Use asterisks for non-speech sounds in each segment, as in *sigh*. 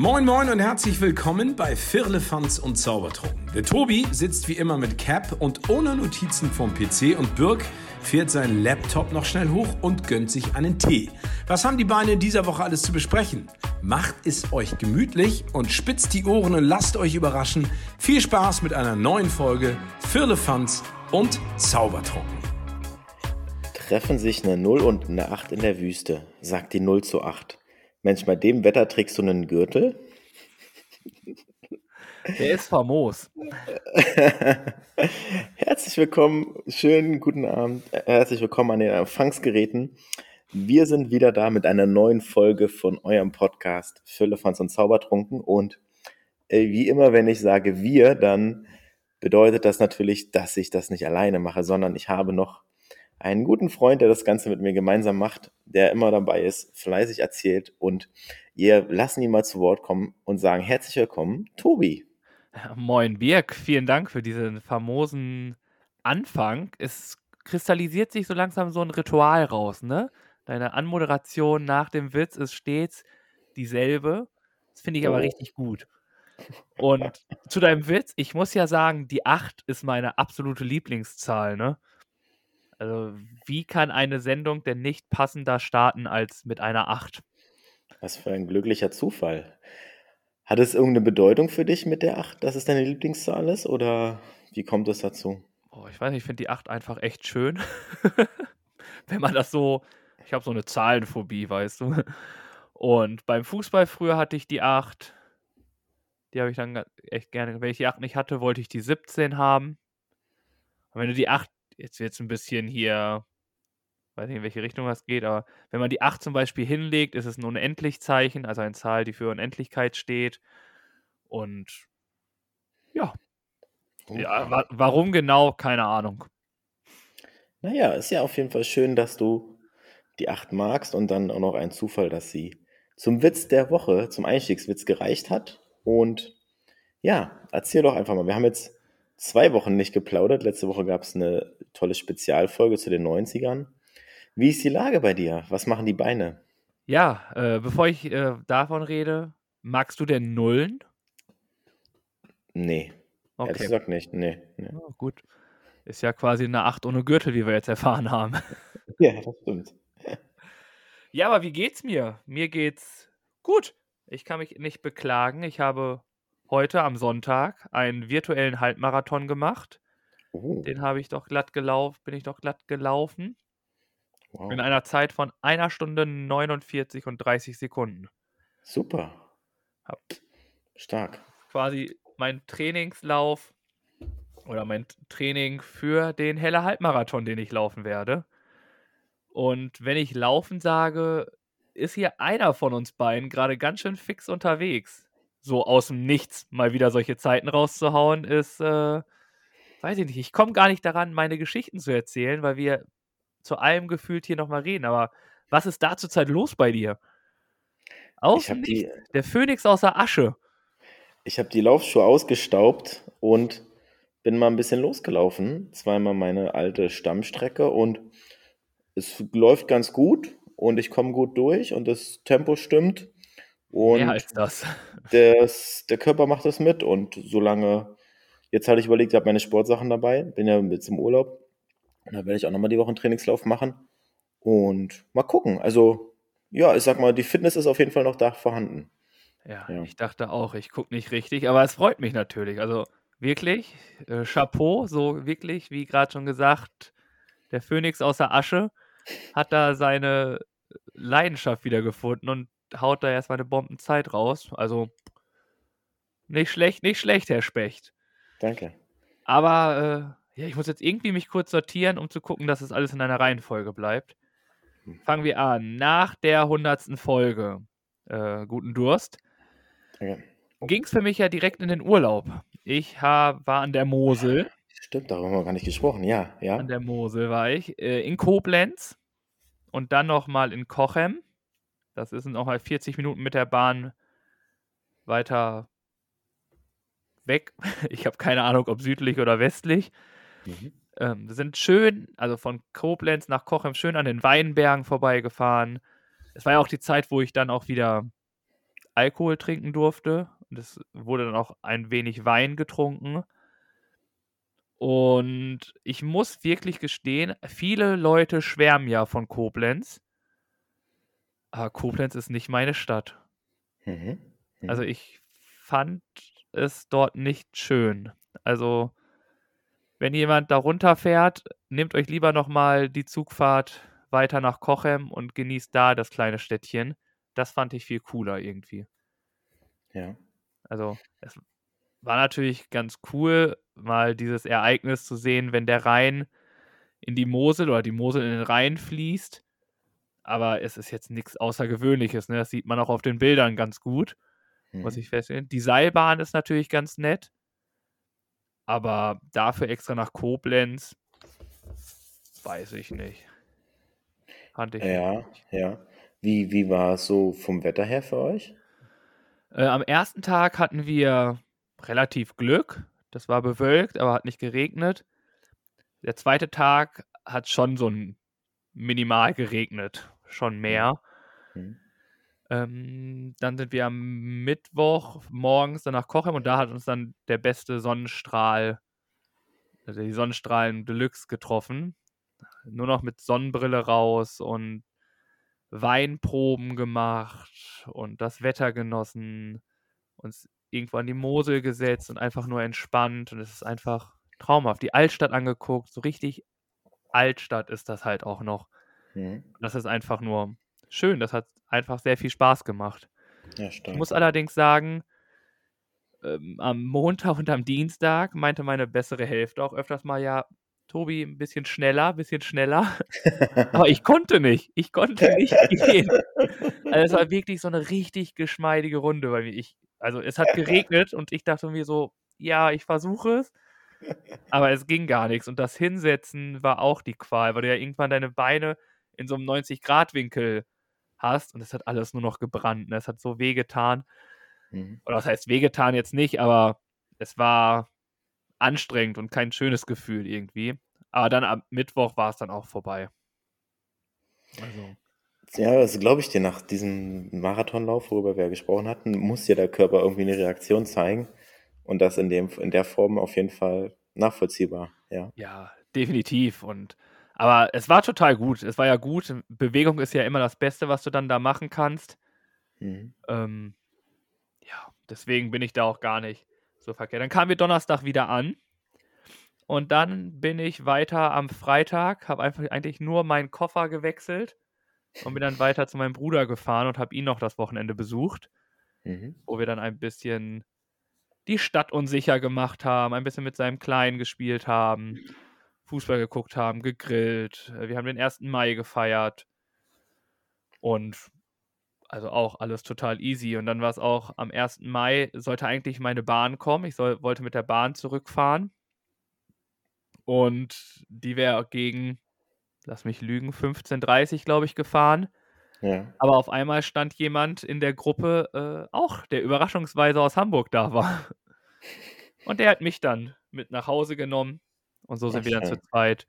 Moin Moin und herzlich willkommen bei Firlefanz und Zaubertrunken. Der Tobi sitzt wie immer mit Cap und ohne Notizen vom PC und Birk fährt seinen Laptop noch schnell hoch und gönnt sich einen Tee. Was haben die Beine in dieser Woche alles zu besprechen? Macht es euch gemütlich und spitzt die Ohren und lasst euch überraschen. Viel Spaß mit einer neuen Folge Firlefanz und Zaubertrunken. Treffen sich eine 0 und eine 8 in der Wüste, sagt die 0 zu 8. Mensch, bei dem Wetter trägst du einen Gürtel? Der ist famos. *laughs* Herzlich willkommen, schönen guten Abend, herzlich willkommen an den Empfangsgeräten. Wir sind wieder da mit einer neuen Folge von eurem Podcast Füllefans und Zaubertrunken und äh, wie immer, wenn ich sage wir, dann bedeutet das natürlich, dass ich das nicht alleine mache, sondern ich habe noch einen guten Freund, der das Ganze mit mir gemeinsam macht, der immer dabei ist, fleißig erzählt und wir lassen ihn mal zu Wort kommen und sagen herzlich willkommen, Tobi. Moin Birk, vielen Dank für diesen famosen Anfang. Es kristallisiert sich so langsam so ein Ritual raus, ne? Deine Anmoderation nach dem Witz ist stets dieselbe. Das finde ich aber oh. richtig gut. Und *laughs* zu deinem Witz, ich muss ja sagen, die 8 ist meine absolute Lieblingszahl, ne? Also, wie kann eine Sendung denn nicht passender starten als mit einer 8? Was für ein glücklicher Zufall. Hat es irgendeine Bedeutung für dich mit der 8, dass es deine Lieblingszahl ist? Oder wie kommt es dazu? Oh, ich weiß nicht, ich finde die 8 einfach echt schön. *laughs* Wenn man das so. Ich habe so eine Zahlenphobie, weißt du. Und beim Fußball früher hatte ich die 8. Die habe ich dann echt gerne. Wenn ich die 8 nicht hatte, wollte ich die 17 haben. Und wenn du die 8 jetzt wird es ein bisschen hier, weiß nicht, in welche Richtung das geht, aber wenn man die 8 zum Beispiel hinlegt, ist es ein Unendlichzeichen, also eine Zahl, die für Unendlichkeit steht. Und ja. Ja, wa warum genau, keine Ahnung. Naja, ist ja auf jeden Fall schön, dass du die 8 magst und dann auch noch ein Zufall, dass sie zum Witz der Woche, zum Einstiegswitz gereicht hat. Und ja, erzähl doch einfach mal. Wir haben jetzt zwei Wochen nicht geplaudert. Letzte Woche gab es eine tolle Spezialfolge zu den 90ern. Wie ist die Lage bei dir? Was machen die Beine? Ja, äh, bevor ich äh, davon rede, magst du denn Nullen? Nee. Okay. Ehrlich gesagt nicht. Nee. nee. Oh, gut. Ist ja quasi eine Acht ohne Gürtel, wie wir jetzt erfahren haben. *laughs* Ja, das stimmt. Ja, aber wie geht's mir? Mir geht's gut. Ich kann mich nicht beklagen. Ich habe heute am Sonntag einen virtuellen Halbmarathon gemacht. Oh. Den habe ich doch glatt gelaufen, bin ich doch glatt gelaufen. Wow. In einer Zeit von einer Stunde 49 und 30 Sekunden. Super. Hab Stark. Quasi mein Trainingslauf oder mein Training für den Helle Halbmarathon, den ich laufen werde. Und wenn ich laufen sage, ist hier einer von uns beiden gerade ganz schön fix unterwegs so aus dem Nichts mal wieder solche Zeiten rauszuhauen, ist, äh, weiß ich nicht, ich komme gar nicht daran, meine Geschichten zu erzählen, weil wir zu allem gefühlt hier nochmal reden. Aber was ist da zurzeit los bei dir? Aus dem die, Der Phönix aus der Asche. Ich habe die Laufschuhe ausgestaubt und bin mal ein bisschen losgelaufen. Zweimal meine alte Stammstrecke und es läuft ganz gut und ich komme gut durch und das Tempo stimmt. Und Mehr als das. Das, der Körper macht das mit und solange, jetzt hatte ich überlegt, ich habe meine Sportsachen dabei, bin ja jetzt im Urlaub und da werde ich auch nochmal die Woche einen Trainingslauf machen und mal gucken. Also, ja, ich sag mal, die Fitness ist auf jeden Fall noch da vorhanden. Ja, ja. ich dachte auch, ich gucke nicht richtig, aber es freut mich natürlich. Also wirklich, äh, Chapeau, so wirklich, wie gerade schon gesagt, der Phönix aus der Asche hat da seine Leidenschaft wiedergefunden und haut da erstmal eine Bombenzeit raus. Also nicht schlecht, nicht schlecht, Herr Specht. Danke. Aber äh, ja, ich muss jetzt irgendwie mich kurz sortieren, um zu gucken, dass es alles in einer Reihenfolge bleibt. Hm. Fangen wir an. Nach der hundertsten Folge, äh, guten Durst, ging es für mich ja direkt in den Urlaub. Ich hab, war an der Mosel. Stimmt, darüber haben wir gar nicht gesprochen, ja. ja. An der Mosel war ich. Äh, in Koblenz und dann nochmal in Kochem. Das ist nochmal 40 Minuten mit der Bahn weiter weg. *laughs* Ich habe keine Ahnung, ob südlich oder westlich. Mhm. Ähm, wir sind schön, also von Koblenz nach Kochem, schön an den Weinbergen vorbeigefahren. Es war ja auch die Zeit, wo ich dann auch wieder Alkohol trinken durfte. Und es wurde dann auch ein wenig Wein getrunken. Und ich muss wirklich gestehen, viele Leute schwärmen ja von Koblenz. Aber Koblenz ist nicht meine Stadt. Mhm. Mhm. Also ich fand es dort nicht schön. Also wenn jemand da runterfährt, nehmt euch lieber nochmal die Zugfahrt weiter nach Cochem und genießt da das kleine Städtchen. Das fand ich viel cooler irgendwie. Ja. Also es war natürlich ganz cool, mal dieses Ereignis zu sehen, wenn der Rhein in die Mosel oder die Mosel in den Rhein fließt. Aber es ist jetzt nichts Außergewöhnliches. Ne? Das sieht man auch auf den Bildern ganz gut, muss Mhm. ich feststellen. Die Seilbahn ist natürlich ganz nett. Aber dafür extra nach Koblenz, weiß ich nicht. Fand ich Ja, nicht. ja. Wie, wie war es so vom Wetter her für euch? Äh, am ersten Tag hatten wir relativ Glück. Das war bewölkt, aber hat nicht geregnet. Der zweite Tag hat schon so ein minimal geregnet, schon mehr. Mhm. Ähm, dann sind wir am Mittwoch morgens dann nach Cochem und da hat uns dann der beste Sonnenstrahl, also die Sonnenstrahlen Deluxe getroffen. Nur noch mit Sonnenbrille raus und Weinproben gemacht und das Wetter genossen, uns irgendwo an die Mosel gesetzt und einfach nur entspannt und es ist einfach traumhaft. Die Altstadt angeguckt, so richtig Altstadt ist das halt auch noch. Mhm. Das ist einfach nur schön. Das hat einfach sehr viel Spaß gemacht. Ja, Ich muss allerdings sagen, ähm, am Montag und am Dienstag meinte meine bessere Hälfte auch öfters mal, ja, Tobi, ein bisschen schneller, ein bisschen schneller. *laughs* Aber ich konnte nicht. Ich konnte *laughs* nicht gehen. Also es war wirklich so eine richtig geschmeidige Runde bei mir. Ich, also es hat *laughs* geregnet und ich dachte mir so, ja, ich versuche es. Aber es ging gar nichts. Und das Hinsetzen war auch die Qual, weil du ja irgendwann deine Beine in so einem 90-Grad-Winkel hast und es hat alles nur noch gebrannt. Ne? Es hat so wehgetan. Mhm. Oder was heißt wehgetan jetzt nicht, aber es war anstrengend und kein schönes Gefühl irgendwie. Aber dann am Mittwoch war es dann auch vorbei. Also, Ja, das glaube ich dir, nach diesem Marathonlauf, worüber wir ja gesprochen hatten, muss ja der Körper irgendwie eine Reaktion zeigen. Und das in dem, in der Form auf jeden Fall nachvollziehbar, ja. ja, definitiv. Und aber es war total gut. Es war ja gut. Bewegung ist ja immer das Beste, was du dann da machen kannst. Mhm. Ähm, ja, deswegen bin ich da auch gar nicht so verkehrt. Dann kamen wir Donnerstag wieder an. Und dann bin ich weiter am Freitag, habe einfach eigentlich nur meinen Koffer gewechselt und bin dann weiter zu meinem Bruder gefahren und habe ihn noch das Wochenende besucht, Mhm. wo wir dann ein bisschen die Stadt unsicher gemacht haben, ein bisschen mit seinem Kleinen gespielt haben, Fußball geguckt haben, gegrillt. äh, Wir haben den 1. Mai gefeiert und also auch alles total easy. Und dann war es auch am 1. Mai, sollte eigentlich meine Bahn kommen. Ich soll, wollte mit der Bahn zurückfahren. Und die wäre gegen, lass mich lügen, 15.30 glaube ich, gefahren. Ja. Aber auf einmal stand jemand in der Gruppe äh, auch, der überraschungsweise aus Hamburg da war. Und der hat mich dann mit nach Hause genommen. Und so sind Ach, wir dann zu zweit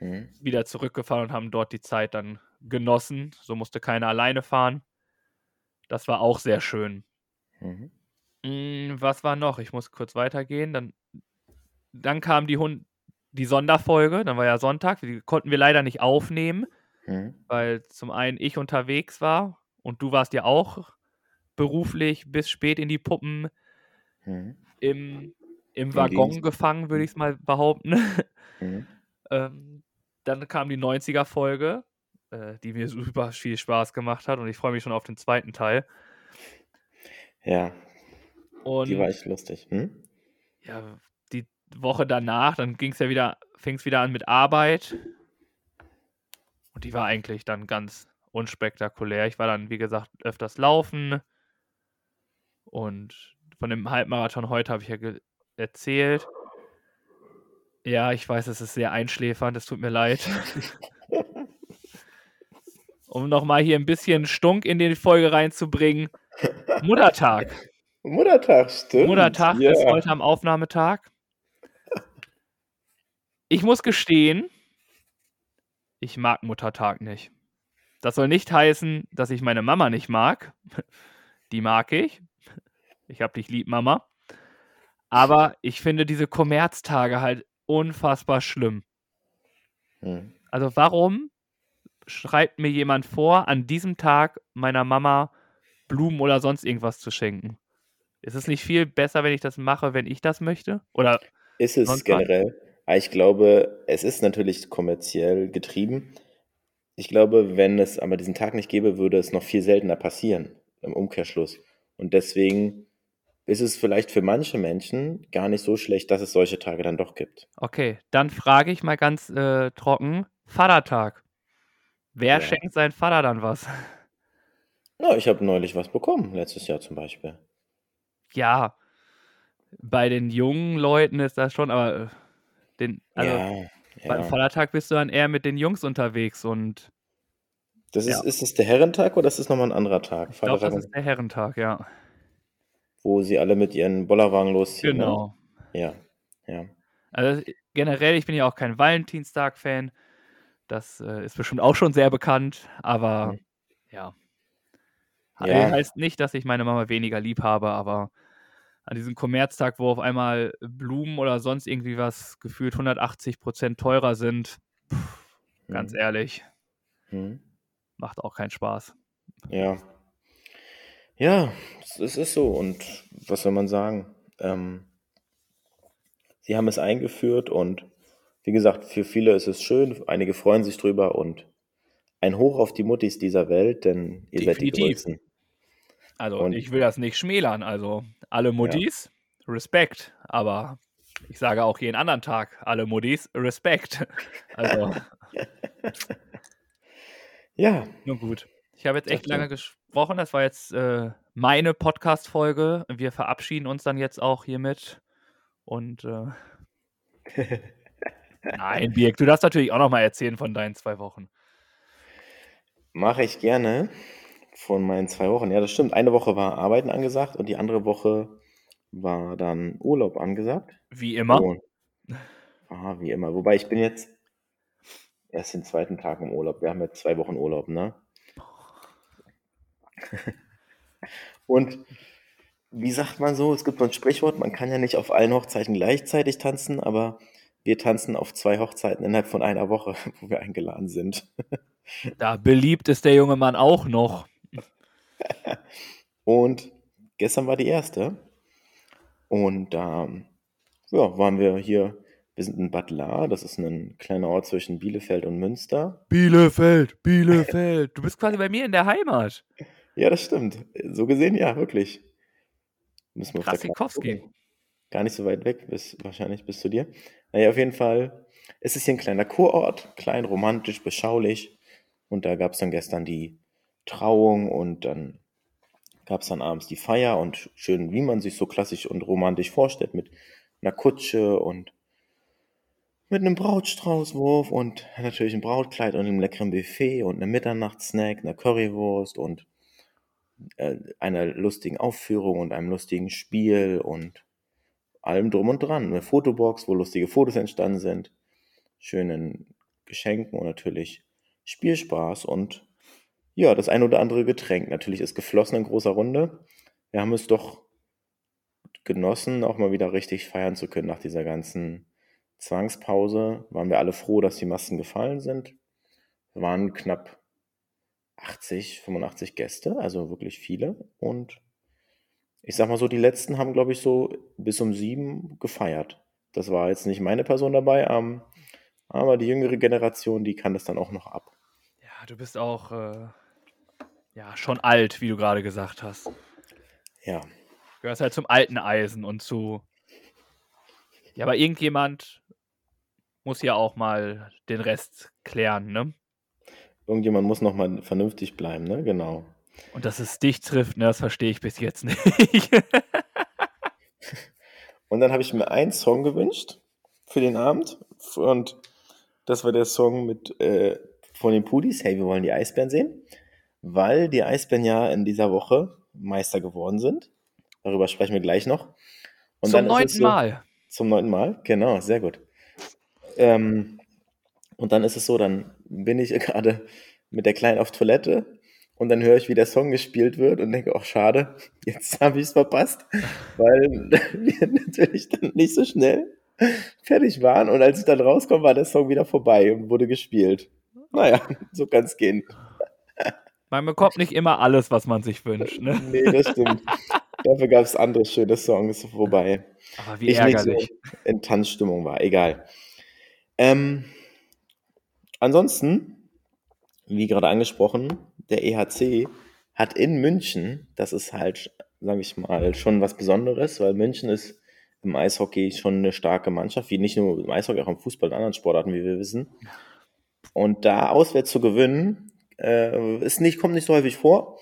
Mhm. wieder zurückgefahren und haben dort die Zeit dann genossen. So musste keiner alleine fahren. Das war auch sehr schön. Mhm. Mm, was war noch? Ich muss kurz weitergehen. Dann, dann kam die, Hund die Sonderfolge. Dann war ja Sonntag. Die konnten wir leider nicht aufnehmen, Mhm. weil zum einen ich unterwegs war und du warst ja auch beruflich bis spät in die Puppen Mhm. Im, im Waggon gefangen, würde ich es mal behaupten. *laughs* Mhm. ähm, dann kam die 90er-Folge, äh, die mir super viel Spaß gemacht hat und ich freue mich schon auf den zweiten Teil. Ja, Und die war echt lustig. Hm? ja, die Woche danach, dann ging es ja wieder, fing es wieder an mit Arbeit. Und die war eigentlich dann ganz unspektakulär. Ich war dann, wie gesagt, öfters laufen. Und von dem Halbmarathon heute habe ich ja erzählt. Ja, ich weiß, es ist sehr einschläfernd, es tut mir leid. *laughs* um nochmal hier ein bisschen Stunk in die Folge reinzubringen. Muttertag. *laughs* Muttertag, stimmt. Muttertag ja. ist heute am Aufnahmetag. Ich muss gestehen, ich mag Muttertag nicht. Das soll nicht heißen, dass ich meine Mama nicht mag. *laughs* die mag ich. Ich hab dich lieb, Mama. Aber ich finde diese Kommerztage halt unfassbar schlimm. Hm. Also warum schreibt mir jemand vor, an diesem Tag meiner Mama Blumen oder sonst irgendwas zu schenken? Ist es nicht viel besser, wenn ich das mache, wenn ich das möchte? Oder Ist es sonst was? generell. Aber ich glaube, es ist natürlich kommerziell getrieben. Ich glaube, wenn es aber diesen Tag nicht gäbe, würde es noch viel seltener passieren im Umkehrschluss. Und deswegen ist es vielleicht für manche Menschen gar nicht so schlecht, dass es solche Tage dann doch gibt. Okay, dann frage ich mal ganz äh, trocken: Vatertag. Wer Ja. schenkt seinem Vater dann was? Ja, ich habe neulich was bekommen, letztes Jahr zum Beispiel. Ja, bei den jungen Leuten ist das schon, aber äh, den, also ja, beim ja. Vatertag bist du dann eher mit den Jungs unterwegs und Das ist, Ja. ist es der Herrentag oder ist es nochmal ein anderer Tag? ich glaube, das ist der Herrentag, ja. Wo sie alle mit ihren Bollerwagen losziehen. Genau. Ne? Ja, ja. Also generell, ich bin ja auch kein Valentinstag-Fan. Das äh, ist bestimmt auch schon sehr bekannt, aber Mhm. ja. Ja. Heißt nicht, dass ich meine Mama weniger lieb habe, aber an diesem Kommerztag, wo auf einmal Blumen oder sonst irgendwie was gefühlt 180 Prozent teurer sind, pff, ganz Mhm. ehrlich, Mhm. macht auch keinen Spaß. Ja. Ja, es ist so. Und was soll man sagen? Ähm, sie haben es eingeführt und wie gesagt, für viele ist es schön, einige freuen sich drüber und ein Hoch auf die Muttis dieser Welt, denn ihr seid die Definitiv. Größten. Also Und- ich will das nicht schmälern. Also alle Muttis, Respekt. Aber ich sage auch jeden anderen Tag, alle Muttis, Respekt. *laughs* Also Ja, Nun gut. Ich habe jetzt echt ja. lange gesprochen. Das war jetzt äh, meine Podcast-Folge. Wir verabschieden uns dann jetzt auch hiermit. Und äh, nein, Birk, du darfst natürlich auch noch mal erzählen von deinen zwei Wochen. mache ich gerne von meinen zwei Wochen. Ja, das stimmt. Eine Woche war Arbeiten angesagt und die andere Woche war dann Urlaub angesagt. Wie immer. Und, ah, wie immer. Wobei ich bin jetzt erst den zweiten Tag im Urlaub. Wir haben jetzt zwei Wochen Urlaub, ne? *laughs* Und wie sagt man so? Es gibt so ein Sprichwort, man kann ja nicht auf allen Hochzeiten gleichzeitig tanzen, aber wir tanzen auf zwei Hochzeiten innerhalb von einer Woche, *laughs* wo wir eingeladen sind. *laughs* Da beliebt ist der junge Mann auch noch. Und gestern war die erste. Und da ja, waren wir hier, wir sind in Bad Lahr, das ist ein kleiner Ort zwischen Bielefeld und Münster. Bielefeld, Bielefeld. Du bist quasi bei mir in der Heimat. Ja, das stimmt. So gesehen, ja, wirklich. Müssen wir gucken. Gar nicht so weit weg, bis, wahrscheinlich bis zu dir. Naja, auf jeden Fall. Es ist hier ein kleiner Kurort, klein, romantisch, beschaulich. Und da gab es dann gestern die Trauung und dann gab es dann abends die Feier und schön, wie man sich so klassisch und romantisch vorstellt, mit einer Kutsche und mit einem Brautstraußwurf und natürlich einem Brautkleid und einem leckeren Buffet und einem Mitternachtssnack, einer Currywurst und äh, einer lustigen Aufführung und einem lustigen Spiel und allem drum und dran. Eine Fotobox, wo lustige Fotos entstanden sind, schönen Geschenken und natürlich Spielspaß und ja, das ein oder andere Getränk. Natürlich ist geflossen in großer Runde. Wir haben es doch genossen, auch mal wieder richtig feiern zu können nach dieser ganzen Zwangspause. Waren wir alle froh, dass die Masken gefallen sind. Wir waren knapp 80, 85 Gäste, also wirklich viele. Und ich sag mal so, die letzten haben, glaube ich, so bis um sieben gefeiert. Das war jetzt nicht meine Person dabei, ähm, aber die jüngere Generation, die kann das dann auch noch ab. Ja, du bist auch äh, ja, schon alt, wie du gerade gesagt hast. Ja, Du gehörst halt zum alten Eisen und zu. Ja, aber irgendjemand muss ja auch mal den Rest klären, ne? Irgendjemand muss noch mal vernünftig bleiben, ne? Genau. Und dass es dich trifft, ne, das verstehe ich bis jetzt nicht. *laughs* Und dann habe ich mir einen Song gewünscht für den Abend. Und das war der Song mit äh, von den Pudis, Hey, wir wollen die Eisbären sehen. Weil die Eisbären ja in dieser Woche Meister geworden sind. Darüber sprechen wir gleich noch. Und Zum neunten so- Mal. Zum neunten Mal, genau, sehr gut. Ähm, und dann ist es so, dann bin ich *laughs* gerade mit der Kleinen auf Toilette und dann höre ich, wie der Song gespielt wird und denke, ach schade, *laughs* jetzt habe ich es verpasst, *laughs* weil wir natürlich dann nicht so schnell fertig waren und als ich dann rauskomme, war der Song wieder vorbei und wurde gespielt. Naja, so kann es gehen. Man bekommt nicht immer alles, was man sich wünscht. Ne? Nee, das stimmt. Dafür gab es andere schöne Songs, wobei Aber wie ich nicht ärgerlich. so in Tanzstimmung war. Egal. Ähm, ansonsten, wie gerade angesprochen, der EHC hat in München, das ist halt, sage ich mal, schon was Besonderes, weil München ist im Eishockey schon eine starke Mannschaft, wie nicht nur im Eishockey, auch im Fußball und anderen Sportarten, wie wir wissen. Und da auswärts zu gewinnen, äh, ist nicht, kommt nicht so häufig vor.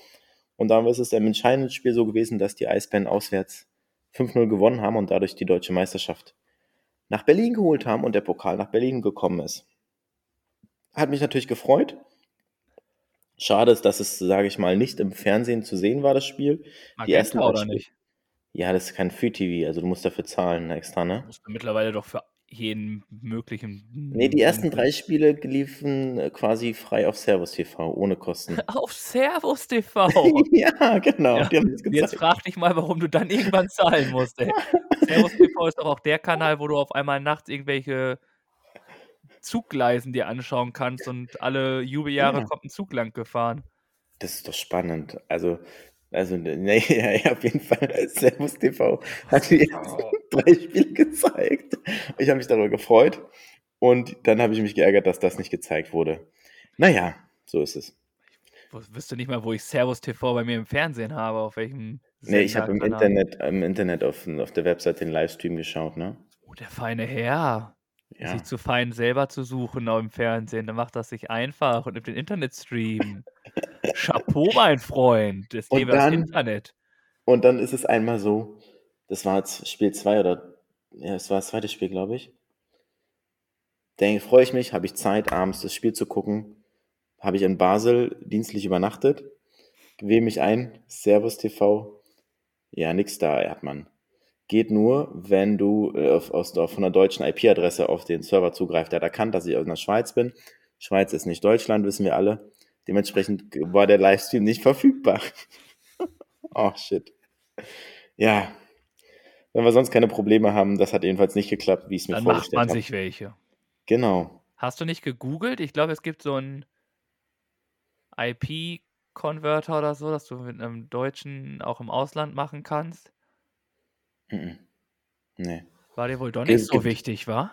Und dann ist es im entscheidenden Spiel so gewesen, dass die Eisbären auswärts 5-0 gewonnen haben und dadurch die deutsche Meisterschaft nach Berlin geholt haben und der Pokal nach Berlin gekommen ist. Hat mich natürlich gefreut. Schade ist, dass es, sage ich mal, nicht im Fernsehen zu sehen war, das Spiel. Die ersten Magenta oder drei nicht? Ja, das ist kein Free-TV, also du musst dafür zahlen extra, ne? Musst du mittlerweile doch für jeden möglichen. Nee, die ersten drei Spiele liefen äh, quasi frei auf Servus TV, ohne Kosten. *laughs* Auf Servus TV. *laughs* ja, genau. Ja, Die haben das Jetzt frag dich mal, warum du dann irgendwann zahlen musst, ey. *laughs* Servus TV ist doch auch der Kanal, wo du auf einmal nachts irgendwelche Zuggleisen dir anschauen kannst und alle Jubeljahre Ja. kommt ein Zug lang gefahren. Das ist doch spannend. Also, also, nee, *laughs* ja, ja, auf jeden Fall. *laughs* Servus TV hat die ersten *laughs* drei Spiele gezeigt. Ich habe mich darüber gefreut. Und dann habe ich mich geärgert, dass das nicht gezeigt wurde. Naja, so ist es. Wo- Wüsste nicht mal, wo ich Servus TV bei mir im Fernsehen habe, auf welchem. Nee, ich habe im. Internet, im Internet auf, auf der Website den Livestream geschaut, ne? Oh, der feine Herr. Ja. Sich zu fein selber zu suchen im Fernsehen, dann macht das sich einfach und nimmt den Internetstream. *laughs* Chapeau, mein Freund. Das Und Leben das Internet. Und dann ist es einmal so, das war jetzt Spiel 2 oder, ja, es war das zweite Spiel, glaube ich. Denke, freue ich mich, habe ich Zeit, abends das Spiel zu gucken. Habe ich in Basel dienstlich übernachtet. Wähle mich ein, Servus TV. Ja, nix da, Erdmann. Geht nur, wenn du äh, auf, aus, auf von einer deutschen IP-Adresse auf den Server zugreifst. Der hat erkannt, dass ich aus der Schweiz bin. Schweiz ist nicht Deutschland, wissen wir alle. Dementsprechend war der Livestream nicht verfügbar. *laughs* oh, shit. Ja. Wenn wir sonst keine Probleme haben, das hat jedenfalls nicht geklappt, wie ich es mir Dann macht vorgestellt man habe. sich welche. Genau. Hast du nicht gegoogelt? Ich glaube, es gibt so einen IP-Converter oder so, dass du mit einem Deutschen auch im Ausland machen kannst. Mhm. Nee. War dir wohl doch Es nicht so gibt- wichtig, wa?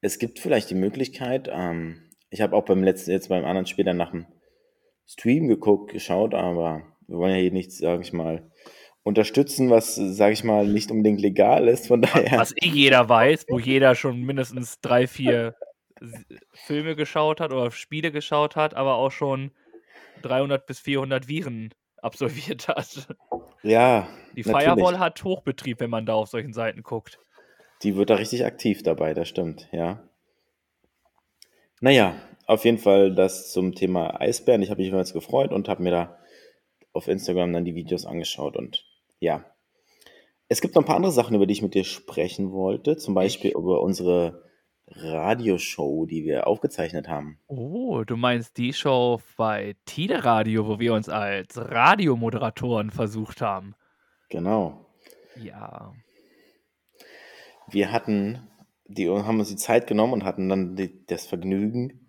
Es gibt vielleicht die Möglichkeit, ähm, ich habe auch beim letzten, jetzt beim anderen dann nach dem Stream geguckt, geschaut, aber wir wollen ja hier nichts, sage ich mal, unterstützen, was, sage ich mal, nicht unbedingt legal ist. Von daher, Was eh jeder weiß, wo jeder schon mindestens drei, vier Filme geschaut hat oder Spiele geschaut hat, aber auch schon 300 bis 400 Viren *laughs* absolviert hat. Ja, Die natürlich. Firewall hat Hochbetrieb, wenn man da auf solchen Seiten guckt. Die wird da richtig aktiv dabei, das stimmt, ja. Naja, auf jeden Fall das zum Thema Eisbären. Ich habe mich jeweils gefreut und habe mir da auf Instagram dann die Videos angeschaut und ja. Es gibt noch ein paar andere Sachen, über die ich mit dir sprechen wollte. Zum Beispiel über unsere Radioshow, die wir aufgezeichnet haben. Oh, du meinst die Show bei Tide Radio, wo wir uns als Radiomoderatoren versucht haben. Genau. Ja. Wir hatten, die haben uns die Zeit genommen und hatten dann die, das Vergnügen,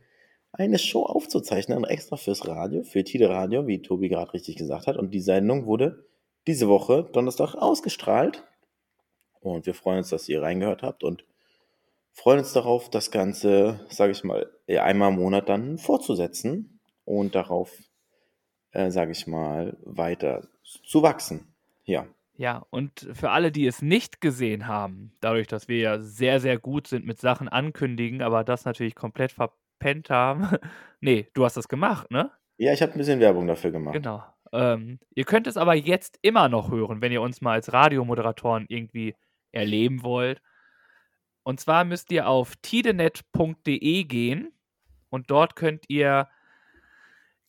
eine Show aufzuzeichnen, extra fürs Radio, für Tide Radio, wie Tobi gerade richtig gesagt hat. Und die Sendung wurde diese Woche Donnerstag ausgestrahlt. Und wir freuen uns, dass ihr reingehört habt und freuen uns darauf, das Ganze, sage ich mal, einmal im Monat dann fortzusetzen und darauf, äh, sage ich mal, weiter zu wachsen. Ja. Ja, und für alle, die es nicht gesehen haben, dadurch, dass wir ja sehr, sehr gut sind mit Sachen ankündigen, aber das natürlich komplett verpennt haben. *laughs* nee, du hast das gemacht, ne? Ja, ich habe ein bisschen Werbung dafür gemacht. Genau. Ähm, ihr könnt es aber jetzt immer noch hören, wenn ihr uns mal als Radiomoderatoren irgendwie erleben wollt. Und zwar müsst ihr auf tidenet.de gehen und dort könnt ihr,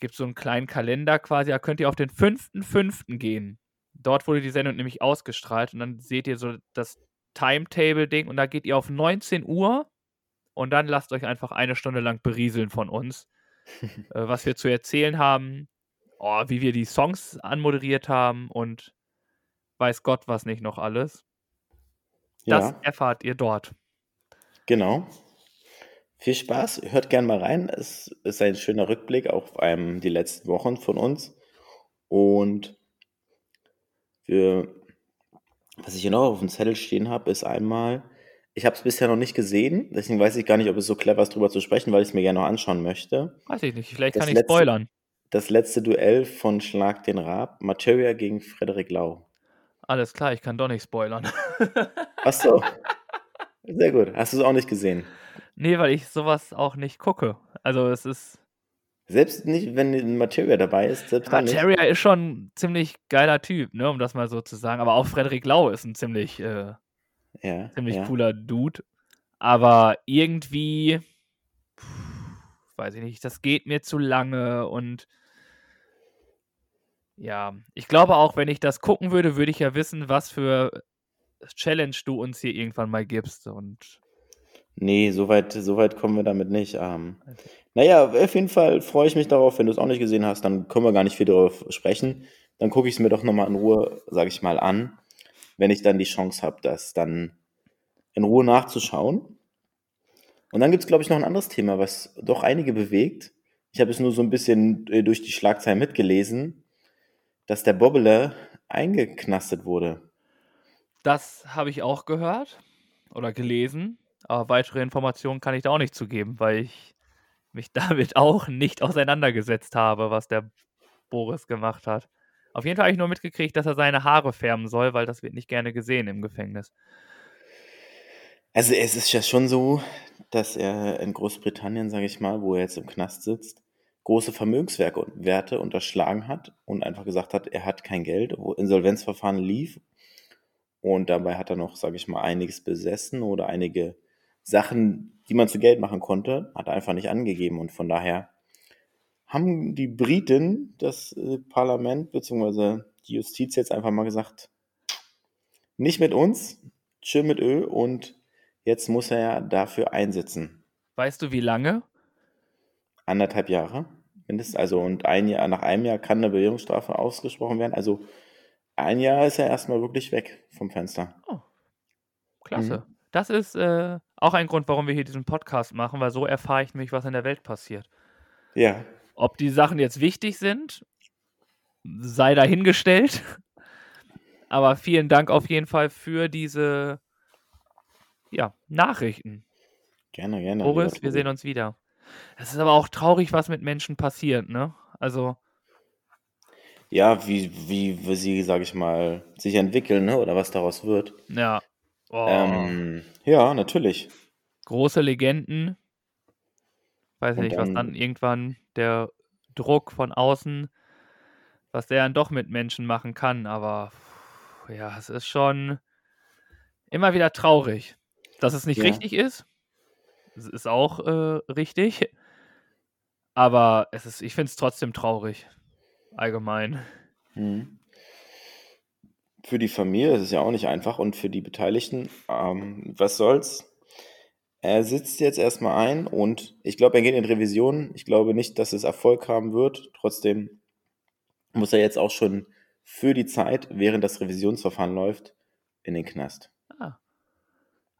gibt so einen kleinen Kalender quasi, da könnt ihr auf den 5.5. gehen. Dort wurde die Sendung nämlich ausgestrahlt und dann seht ihr so das Timetable-Ding und da geht ihr auf 19 Uhr und dann lasst euch einfach eine Stunde lang berieseln von uns, *laughs* äh, was wir zu erzählen haben, oh, wie wir die Songs anmoderiert haben und weiß Gott was nicht noch alles. Das Ja, erfahrt ihr dort. Genau. Viel Spaß, hört gern mal rein. Es ist ein schöner Rückblick auf ähm, die letzten Wochen von uns. Und wir, was ich hier noch auf dem Zettel stehen habe, ist einmal, ich habe es bisher noch nicht gesehen, deswegen weiß ich gar nicht, ob es so clever ist, drüber zu sprechen, weil ich es mir gerne noch anschauen möchte. Weiß ich nicht, vielleicht Das kann ich letzte, spoilern. das letzte Duell von Schlag den Raab, Materia gegen Frederik Lau. Alles klar, ich kann doch nicht spoilern. Ach so, *laughs* sehr gut. Hast du es auch nicht gesehen? nee, weil ich sowas auch nicht gucke. Also es ist. Selbst nicht, wenn Materia dabei ist, selbst. Materia ist schon ein ziemlich geiler Typ, ne, um das mal so zu sagen. Aber auch Frederik Lau ist ein ziemlich, äh, Ja, ziemlich ja. cooler Dude. Aber irgendwie, pff, weiß ich nicht, das geht mir zu lange und ja, ich glaube auch, wenn ich das gucken würde, würde ich ja wissen, was für Challenge du uns hier irgendwann mal gibst. Und Nee, so weit, so weit kommen wir damit nicht. Ähm, also, naja, auf jeden Fall freue ich mich darauf. Wenn du es auch nicht gesehen hast, dann können wir gar nicht viel darüber sprechen. Dann gucke ich es mir doch nochmal in Ruhe, sage ich mal, an, wenn ich dann die Chance habe, das dann in Ruhe nachzuschauen. Und dann gibt es, glaube ich, noch ein anderes Thema, was doch einige bewegt. Ich habe es nur so ein bisschen äh, durch die Schlagzeilen mitgelesen, dass der Bobbele eingeknastet wurde. Das habe ich auch gehört oder gelesen. Aber weitere Informationen kann ich da auch nicht zugeben, weil ich mich *laughs* damit auch nicht auseinandergesetzt habe, was der Boris gemacht hat. Auf jeden Fall habe ich nur mitgekriegt, dass er seine Haare färben soll, weil das wird nicht gerne gesehen im Gefängnis. Also es ist ja schon so, dass er in Großbritannien, sage ich mal, wo er jetzt im Knast sitzt, große Vermögenswerte unterschlagen hat und einfach gesagt hat, er hat kein Geld, wo Insolvenzverfahren lief. Und dabei hat er noch, sage ich mal, einiges besessen oder einige Sachen, die man zu Geld machen konnte, hat er einfach nicht angegeben. Und von daher haben die Briten, das äh, Parlament bzw. die Justiz jetzt einfach mal gesagt, nicht mit uns, chill mit Ö und jetzt muss er ja dafür einsitzen. Weißt du, wie lange? Anderthalb Jahre mindestens, also und ein Jahr, nach einem Jahr kann eine Bewährungsstrafe ausgesprochen werden. Also ein Jahr ist er erstmal wirklich weg vom Fenster. Oh, klasse. Mhm. Das ist äh, auch ein Grund, warum wir hier diesen Podcast machen, weil so erfahre ich nämlich, was in der Welt passiert. Ja, Ob die Sachen jetzt wichtig sind, sei dahingestellt. Aber vielen Dank auf jeden Fall für diese ja, Nachrichten. gerne, gerne. Boris, wir sehen uns wieder. Es ist aber auch traurig, was mit Menschen passiert, ne? Also, Ja, wie, wie, wie sie, sage ich mal, sich entwickeln, ne? oder was daraus wird. ja. Oh, Ähm, ja, natürlich. große Legenden. Weiß Und nicht, was dann, irgendwann der Druck von außen, was der dann doch mit Menschen machen kann. Aber ja, es ist schon immer wieder traurig. Dass es nicht ja, richtig ist, es ist auch äh, richtig. Aber es ist, ich finde es trotzdem traurig. Allgemein. hm. für die Familie ist es ja auch nicht einfach und für die Beteiligten, ähm, was soll's? Er sitzt jetzt erstmal ein und ich glaube, er geht in Revision. Ich glaube nicht, dass es Erfolg haben wird. Trotzdem muss er jetzt auch schon für die Zeit, während das Revisionsverfahren läuft, in den Knast.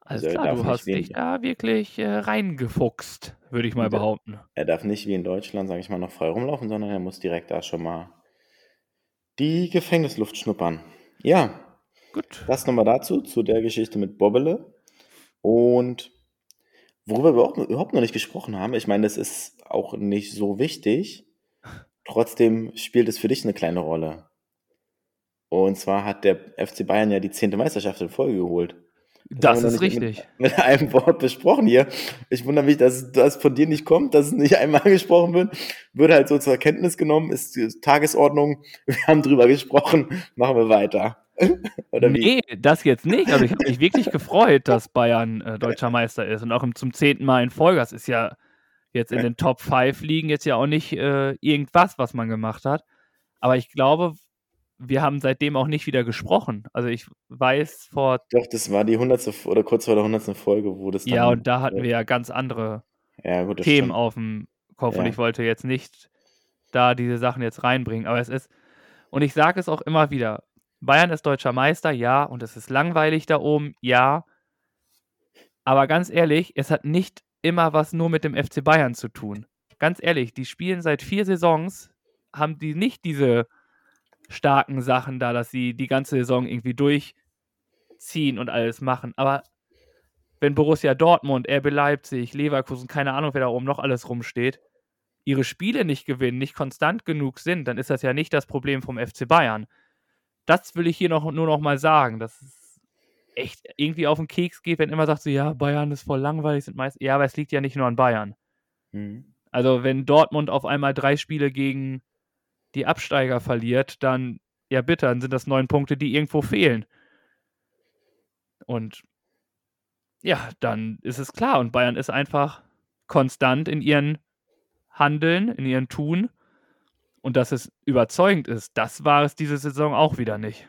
Also er klar, du hast dich da wirklich äh, reingefuchst, würde ich mal behaupten. er darf nicht wie in Deutschland, sage ich mal, noch frei rumlaufen, sondern er muss direkt da schon mal die Gefängnisluft schnuppern. Ja, Gut. das nochmal dazu, zu der Geschichte mit Bobbele. Und worüber wir auch überhaupt noch nicht gesprochen haben, ich meine, das ist auch nicht so wichtig, trotzdem spielt es für dich eine kleine Rolle. Und zwar hat der FC Bayern ja die zehnte Meisterschaft in Folge geholt. Das Das ist nicht mit, richtig. *laughs* mit einem Wort besprochen hier. Ich wundere mich, dass das von dir nicht kommt, dass es nicht *laughs* einmal angesprochen wird. Wird halt so zur Kenntnis genommen, ist die Tagesordnung. *laughs* Wir haben drüber gesprochen, machen wir weiter. Oder wie? Nee, das jetzt nicht. Also ich habe mich wirklich gefreut, dass Bayern äh, deutscher Meister ist und auch im, zum zehnten Mal in Folge. Das ist ja jetzt in den Top 5 liegen jetzt ja auch nicht äh, irgendwas, was man gemacht hat. Aber ich glaube, wir haben seitdem auch nicht wieder gesprochen. Also ich weiß vor, Doch, das war die hundertste oder kurz vor der hundertsten Folge, wo das ja, dann. und da hatten wir ja ganz andere Ja, gut, Themen stimmt. auf dem Kopf und Ja. ich wollte jetzt nicht da diese Sachen jetzt reinbringen. Aber es ist, und ich sage es auch immer wieder, Bayern ist deutscher Meister, ja, und es ist langweilig da oben, ja. Aber ganz ehrlich, es hat nicht immer was nur mit dem FC Bayern zu tun. Ganz ehrlich, die spielen seit vier Saisons, haben die nicht diese starken Sachen da, dass sie die ganze Saison irgendwie durchziehen und alles machen. Aber wenn Borussia Dortmund, RB Leipzig, Leverkusen, keine Ahnung, wer da oben noch alles rumsteht, ihre Spiele nicht gewinnen, nicht konstant genug sind, dann ist das ja nicht das Problem vom FC Bayern. Das will ich hier noch, nur noch mal sagen, dass es echt irgendwie auf den Keks geht, wenn immer sagt so, ja, Bayern ist voll langweilig, sind meist, ja, aber es liegt ja nicht nur an Bayern. Mhm. Also wenn Dortmund auf einmal drei Spiele gegen die Absteiger verliert, dann, ja bitte, dann sind das neun Punkte, die irgendwo fehlen. Und ja, dann ist es klar. Und Bayern ist einfach konstant in ihren Handeln, in ihren Tun. Und dass es überzeugend ist, das war es diese Saison auch wieder nicht.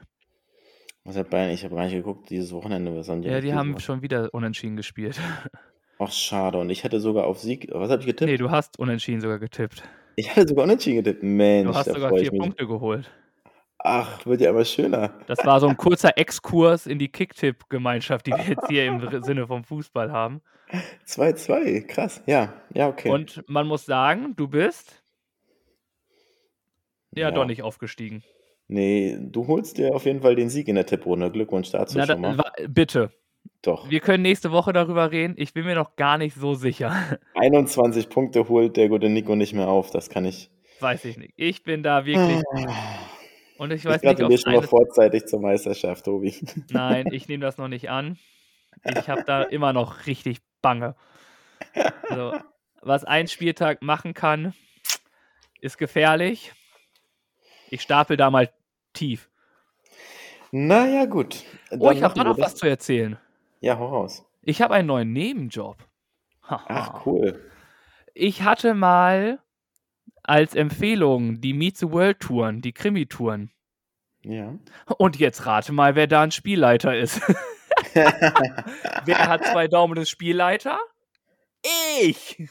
Was hat Bayern? Ich habe gar nicht geguckt, dieses Wochenende. Was haben die ja, die haben schon wieder unentschieden gespielt. Ach, schade. Und ich hatte sogar auf Sieg. Was habe ich getippt? Nee, du hast unentschieden sogar getippt. Ich hatte sogar unentschieden getippt. Mensch, du hast sogar vier Punkte geholt. Ach, wird ja immer schöner. Das war so ein kurzer Exkurs in die Kicktipp-Gemeinschaft, die wir jetzt hier im Sinne vom Fußball haben. 2-2, krass. Ja, ja, okay. Und man muss sagen, du bist ja, ja. doch nicht aufgestiegen. Nee, du holst dir auf jeden Fall den Sieg in der Tipprunde. Glückwunsch dazu Na, schon mal. bitte. Doch. Wir können nächste Woche darüber reden. Ich bin mir noch gar nicht so sicher. *laughs* 21 Punkte holt der gute Nico nicht mehr auf. Das kann ich. Weiß ich nicht. Ich bin da wirklich. Ah. Und ich weiß ich nicht, ob schon mal vorzeitig zur Meisterschaft, Tobi. *laughs* Nein, ich nehme das noch nicht an. Ich habe da immer noch richtig Bange. Also, was ein Spieltag machen kann, ist gefährlich. Ich stapel da mal tief. Naja, gut. Dann oh, ich habe noch was zu erzählen. Ja, hau raus. Ich habe einen neuen Nebenjob. Ach, cool. Ich hatte mal als Empfehlung die Meet the World Touren, die Krimi-Touren. Ja. Und jetzt rate mal, wer da ein Spielleiter ist. *laughs* wer hat zwei Daumen des Spielleiter? Ich! *laughs*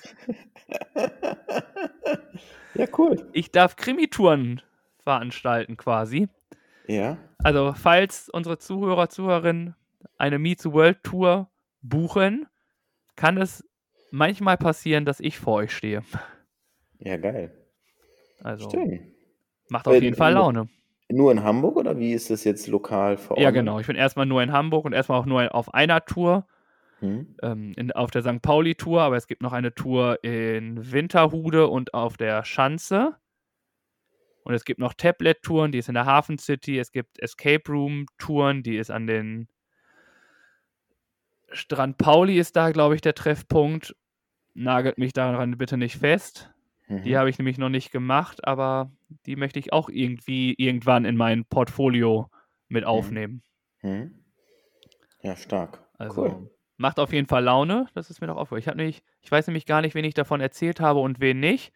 ja, cool. Ich darf Krimitouren veranstalten quasi. Ja. Also, falls unsere Zuhörer, Zuhörerinnen eine Meet the World Tour buchen, kann es manchmal passieren, dass ich vor euch stehe. Ja, geil. Also Stimmt. macht auf jeden Fall Laune. Nur in Hamburg oder wie ist das jetzt lokal vor Ort? Ja, genau. Ich bin erstmal nur in Hamburg und erstmal auch nur auf einer Tour. Hm. Ähm, in, auf der St. Pauli-Tour, aber es gibt noch eine Tour in Winterhude und auf der Schanze. Und es gibt noch Tablet-Touren, die ist in der Hafen City. Es gibt Escape Room-Touren, die ist an den Strand Pauli, ist da, glaube ich, der Treffpunkt. Nagelt mich daran bitte nicht fest. Die mhm. habe ich nämlich noch nicht gemacht, aber die möchte ich auch irgendwie irgendwann in mein Portfolio mit mhm. aufnehmen. Mhm. Ja, stark. Also cool. macht auf jeden Fall Laune. Das ist mir noch aufgefallen. Ich habe nämlich, ich weiß nämlich gar nicht, wen ich davon erzählt habe und wen nicht.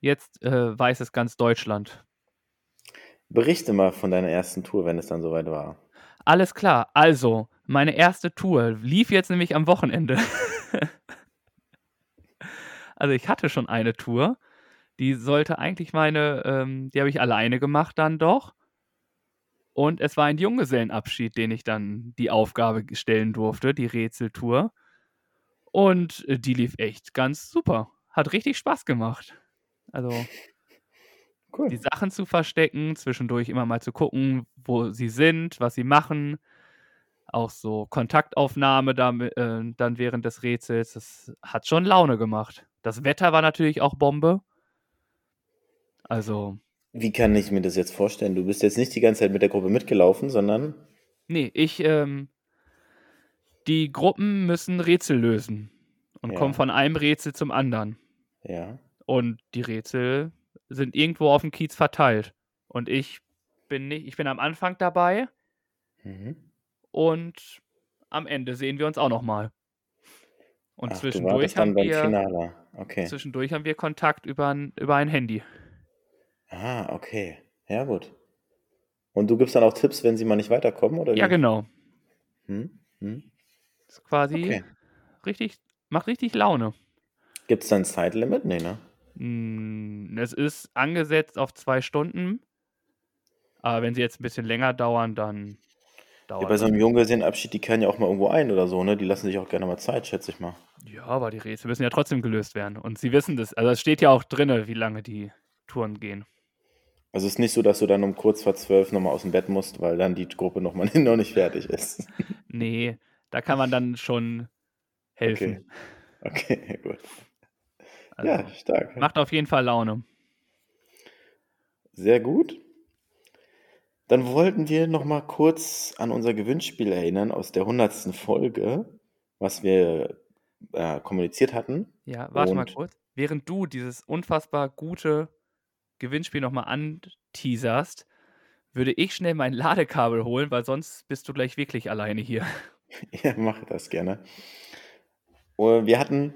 Jetzt äh, weiß es ganz Deutschland. Berichte mal von deiner ersten Tour, wenn es dann soweit war. Alles klar. Also, meine erste Tour lief jetzt nämlich am Wochenende. *laughs* Also ich hatte schon eine Tour, die sollte eigentlich meine, ähm, die habe ich alleine gemacht dann doch. Und es war ein Junggesellenabschied, den ich dann die Aufgabe stellen durfte, die Rätseltour. Und äh, die lief echt ganz super. Hat richtig Spaß gemacht. Also cool. die Sachen zu verstecken, zwischendurch immer mal zu gucken, wo sie sind, was sie machen auch so Kontaktaufnahme da, äh, dann während des Rätsels. Das hat schon Laune gemacht. Das Wetter war natürlich auch Bombe. Also. Wie kann ich mir das jetzt vorstellen? Du bist jetzt nicht die ganze Zeit mit der Gruppe mitgelaufen, sondern. Nee, ich, ähm, die Gruppen müssen Rätsel lösen und ja. kommen von einem Rätsel zum anderen. Ja. Und die Rätsel sind irgendwo auf dem Kiez verteilt. Und ich bin nicht, ich bin am Anfang dabei. Mhm. Und am Ende sehen wir uns auch nochmal. Und Ach, zwischendurch haben wir okay. zwischendurch haben wir Kontakt über ein, über ein Handy. Ah, okay. Ja, gut. Und du gibst dann auch Tipps, wenn sie mal nicht weiterkommen, oder? Ja, genau. Hm? Hm? Das ist quasi okay. richtig, macht richtig Laune. Gibt es da ein Zeitlimit? Nee, ne? Hm, es ist angesetzt auf zwei Stunden. Aber wenn sie jetzt ein bisschen länger dauern, dann Ja, dauert bei so einem Junggesellenabschied, die kehren ja auch mal irgendwo ein oder so, ne? Die lassen sich auch gerne mal Zeit, schätze ich mal. Ja, aber die Rätsel müssen ja trotzdem gelöst werden. Und sie wissen das. Also es steht ja auch drin, wie lange die Touren gehen. Also es ist nicht so, dass du dann um kurz vor zwölf nochmal aus dem Bett musst, weil dann die Gruppe noch mal *laughs* noch nicht fertig ist. *laughs* Nee, da kann man dann schon helfen. Okay, *laughs* gut. Also, Ja, stark. Macht auf jeden Fall Laune. Sehr gut. Dann wollten wir noch mal kurz an unser Gewinnspiel erinnern aus der hundertsten Folge, was wir äh, kommuniziert hatten. Ja, warte mal kurz. Während du dieses unfassbar gute Gewinnspiel nochmal anteaserst, würde ich schnell mein Ladekabel holen, weil sonst bist du gleich wirklich alleine hier. *laughs* Ja, mache das gerne. Und wir hatten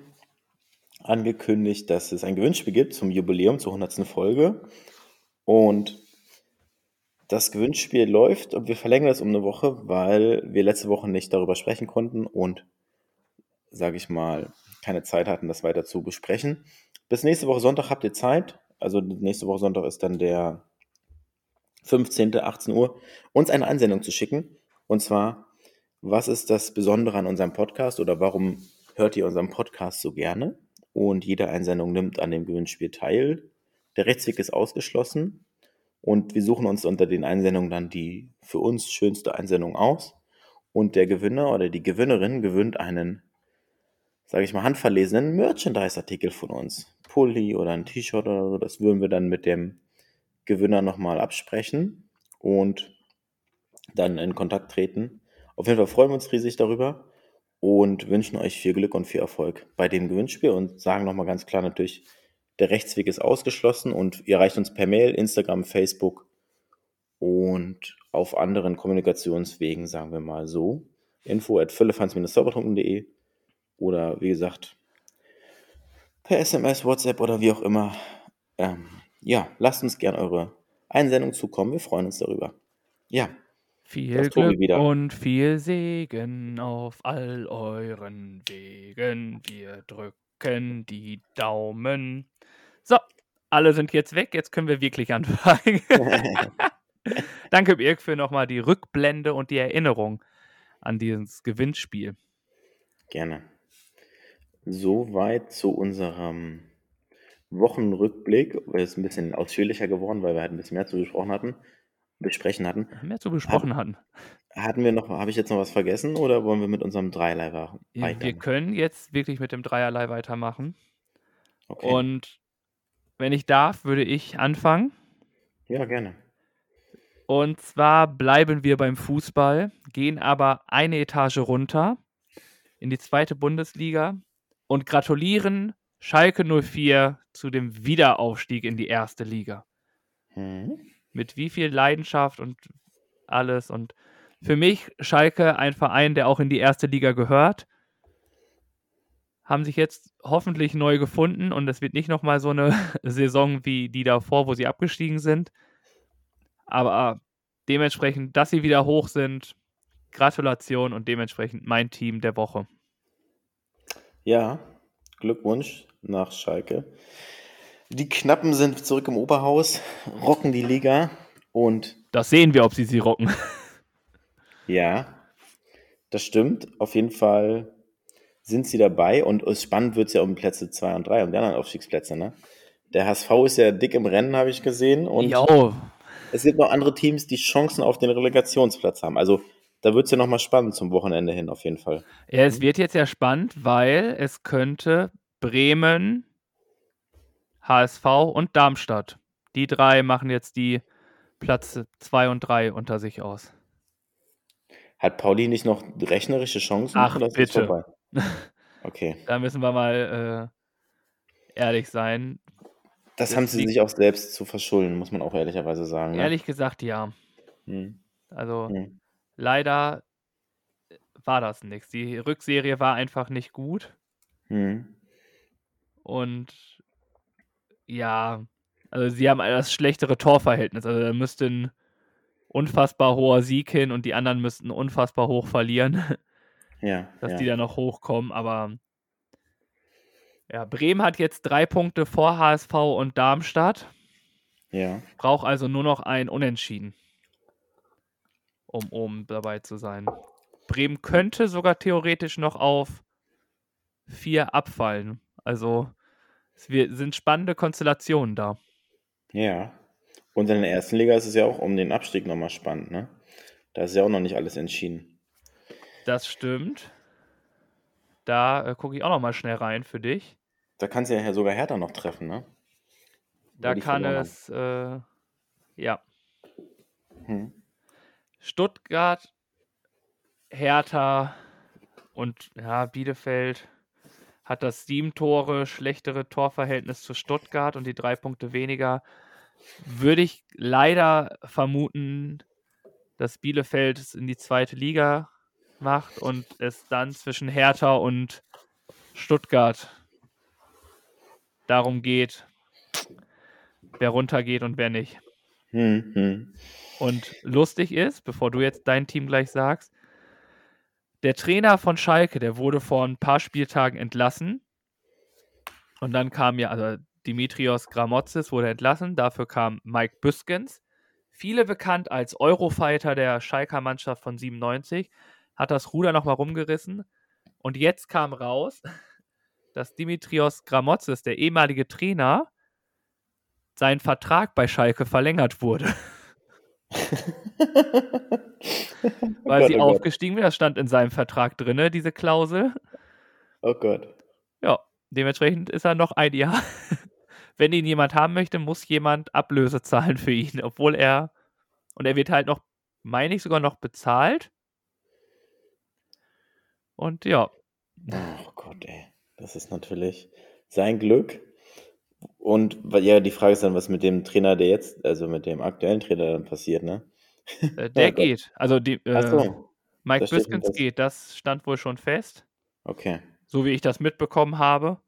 angekündigt, dass es ein Gewinnspiel gibt zum Jubiläum zur 100. Folge. Und das Gewinnspiel läuft und wir verlängern es um eine Woche, weil wir letzte Woche nicht darüber sprechen konnten und, sage ich mal, keine Zeit hatten, das weiter zu besprechen. Bis nächste Woche Sonntag habt ihr Zeit. Also nächste Woche Sonntag ist dann der 15. 18 Uhr, uns eine Einsendung zu schicken. Und zwar, was ist das Besondere an unserem Podcast oder warum hört ihr unseren Podcast so gerne? Und jede Einsendung nimmt an dem Gewinnspiel teil. Der Rechtsweg ist ausgeschlossen. Und wir suchen uns unter den Einsendungen dann die für uns schönste Einsendung aus. Und der Gewinner oder die Gewinnerin gewinnt einen, sage ich mal, handverlesenen Merchandise-Artikel von uns. Pulli oder ein T-Shirt oder so. Das würden wir dann mit dem Gewinner nochmal absprechen und dann in Kontakt treten. Auf jeden Fall freuen wir uns riesig darüber und wünschen euch viel Glück und viel Erfolg bei dem Gewinnspiel und sagen nochmal ganz klar natürlich, der Rechtsweg ist ausgeschlossen und ihr erreicht uns per Mail, Instagram, Facebook und auf anderen Kommunikationswegen, sagen wir mal so. Info at füllefans-zaubertrunken.de oder wie gesagt per SMS, WhatsApp oder wie auch immer. Ähm, ja, lasst uns gern eure Einsendung zukommen. Wir freuen uns darüber. Ja, Viel Glück wieder. und viel Segen auf all euren Wegen. Wir drücken die Daumen. So, alle sind jetzt weg. Jetzt können wir wirklich anfangen. *laughs* Danke, Birk, für nochmal die Rückblende und die Erinnerung an dieses Gewinnspiel. gerne. Soweit zu unserem Wochenrückblick. Er ist ein bisschen ausführlicher geworden, weil wir halt ein bisschen mehr zu besprochen hatten, besprechen hatten. Mehr zu besprochen hatten. Hatten wir noch, habe ich jetzt noch was vergessen oder wollen wir mit unserem Dreierlei wa- Wir können jetzt wirklich mit dem Dreierlei weitermachen. Okay. Und wenn ich darf, würde ich anfangen. ja, gerne. Und zwar bleiben wir beim Fußball, gehen aber eine Etage runter in die zweite Bundesliga und gratulieren Schalke 04 zu dem Wiederaufstieg in die erste Liga. Mhm. Mit wie viel Leidenschaft und alles. Und für mich Schalke ein Verein, der auch in die erste Liga gehört. Haben sich jetzt hoffentlich neu gefunden und es wird nicht nochmal so eine *laughs* Saison wie die davor, wo sie abgestiegen sind. Aber dementsprechend, dass sie wieder hoch sind, Gratulation und dementsprechend mein Team der Woche. Ja, Glückwunsch nach Schalke. Die Knappen sind zurück im Oberhaus, rocken die Liga und Das sehen wir, ob sie sie rocken. ja, das stimmt. Auf jeden Fall sind sie dabei und es spannend wird es ja um Plätze 2 und 3, um die anderen Aufstiegsplätze. Ne? Der HSV ist ja dick im Rennen, habe ich gesehen. Und Jo, es gibt noch andere Teams, die Chancen auf den Relegationsplatz haben. Also da wird es ja nochmal spannend zum Wochenende hin, auf jeden Fall. Ja, es wird jetzt ja spannend, weil es könnte Bremen, HSV und Darmstadt. Die drei machen jetzt die Plätze 2 und 3 unter sich aus. Hat Pauli nicht noch rechnerische Chancen? Ach, bitte. Okay. Da müssen wir mal äh, ehrlich sein. Das, Das haben sie sich auch selbst zu verschulden, muss man auch ehrlicherweise sagen. Ne? Ehrlich gesagt, ja. Hm. Also Hm. leider war das nichts. Die Rückserie war einfach nicht gut. Hm. Und ja, also sie haben das schlechtere Torverhältnis. Also da müsste ein unfassbar hoher Sieg hin und die anderen müssten unfassbar hoch verlieren, *laughs* Ja, dass ja. die da noch hochkommen. Aber Ja, Bremen hat jetzt drei Punkte vor HSV und Darmstadt. Ja. Braucht also nur noch ein Unentschieden, um oben dabei zu sein. Bremen könnte sogar theoretisch noch auf vier abfallen. Also es sind spannende Konstellationen da. Ja. Und in der ersten Liga ist es ja auch um den Abstieg nochmal spannend, ne? Da ist ja auch noch nicht alles entschieden. Das stimmt. Da äh, gucke ich auch noch mal schnell rein für dich. Da kannst du ja sogar Hertha noch treffen, ne? Da kann es, äh, ja. Hm. Stuttgart, Hertha und ja, Bielefeld hat das sieben Tore schlechtere Torverhältnis zu Stuttgart und die drei Punkte weniger. Würde ich leider vermuten, dass Bielefeld in die zweite Liga macht und es dann zwischen Hertha und Stuttgart darum geht, wer runtergeht und wer nicht. Hm, hm. Und lustig ist, bevor du jetzt dein Team gleich sagst, der Trainer von Schalke, der wurde vor ein paar Spieltagen entlassen. Und dann kam ja, also Dimitrios Gramotzis wurde entlassen, dafür kam Mike Büskens. Viele bekannt als Eurofighter der Schalker Mannschaft von 97, hat das Ruder nochmal rumgerissen. Und jetzt kam raus, *laughs* dass Dimitrios Gramotzis, der ehemalige Trainer, sein Vertrag bei Schalke verlängert wurde. *laughs* weil Gott, sie oh aufgestiegen sind. Das stand in seinem Vertrag drin, diese Klausel. Oh Gott. Ja, dementsprechend ist er noch ein Jahr. *laughs* Wenn ihn jemand haben möchte, muss jemand Ablöse zahlen für ihn, obwohl er und er wird halt noch, meine ich, sogar noch bezahlt. Und ja, Oh Gott, ey. Das ist natürlich sein Glück. Und ja, die Frage ist dann, was mit dem Trainer, der jetzt, also mit dem aktuellen Trainer dann passiert, ne? äh, *laughs* der Gott. geht. Also die, äh, so, Mike fest. geht, das stand wohl schon fest. okay. So wie ich das mitbekommen habe.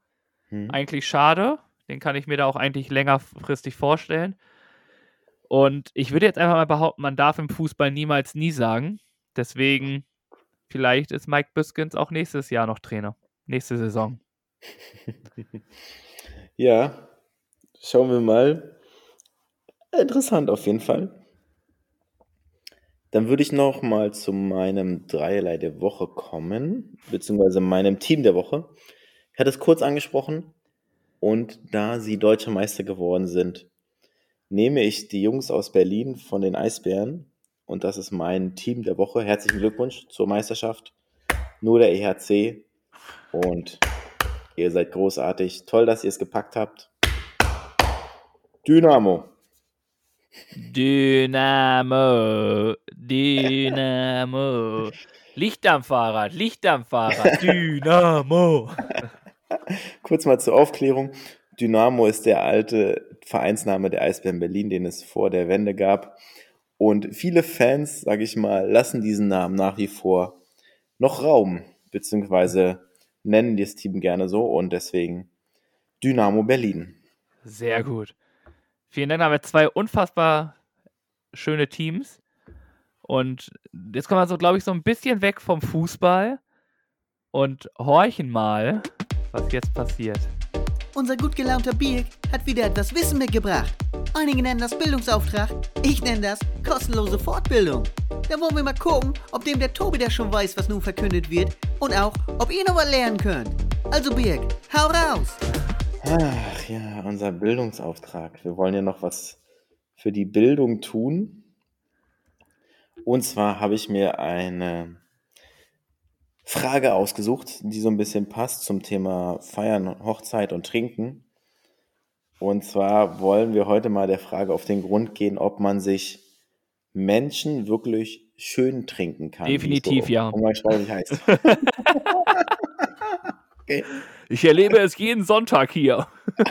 Hm. eigentlich schade. Den kann ich mir da auch eigentlich längerfristig vorstellen. Und ich würde jetzt einfach mal behaupten, man darf im Fußball niemals nie sagen. Deswegen, vielleicht ist Mike Biskins auch nächstes Jahr noch Trainer. Nächste Saison. *laughs* Ja, schauen wir mal. Interessant auf jeden Fall. Dann würde ich noch mal zu meinem Dreierlei der Woche kommen, beziehungsweise meinem Team der Woche. Ich hatte es kurz angesprochen und da sie deutscher Meister geworden sind, nehme ich die Jungs aus Berlin von den Eisbären und das ist mein Team der Woche. Herzlichen Glückwunsch zur Meisterschaft. Nur der EHC und ihr seid großartig. Toll, dass ihr es gepackt habt. Dynamo. Dynamo, Dynamo. Licht am Fahrrad, Licht am Fahrrad, *laughs* Dynamo. Kurz mal zur Aufklärung. Dynamo ist der alte Vereinsname der Eisbären Berlin, den es vor der Wende gab. Und viele Fans, sage ich mal, lassen diesen Namen nach wie vor noch Raum, beziehungsweise nennen das Team gerne so und deswegen Dynamo Berlin. Sehr gut. Vielen Dank. Haben wir zwei unfassbar schöne Teams. Und jetzt kommen wir so, glaube ich, so ein bisschen weg vom Fußball und horchen mal, was jetzt passiert. Unser gut gelaunter Birk hat wieder etwas Wissen mitgebracht. Einige nennen das Bildungsauftrag, ich nenne das kostenlose Fortbildung. Da wollen wir mal gucken, ob dem der Tobi der schon weiß, was nun verkündet wird und auch, ob ihr noch was lernen könnt. Also Birk, hau raus! Ach ja, unser Bildungsauftrag. Wir wollen ja noch was für die Bildung tun. Und zwar habe ich mir eine Frage ausgesucht, die so ein bisschen passt zum Thema Feiern, Hochzeit und Trinken. Und zwar wollen wir heute mal der Frage auf den Grund gehen, ob man sich Menschen wirklich schön trinken kann. Definitiv so ja. umgangssprachlich heißt. *laughs* okay. Ich erlebe es jeden Sonntag hier. *laughs*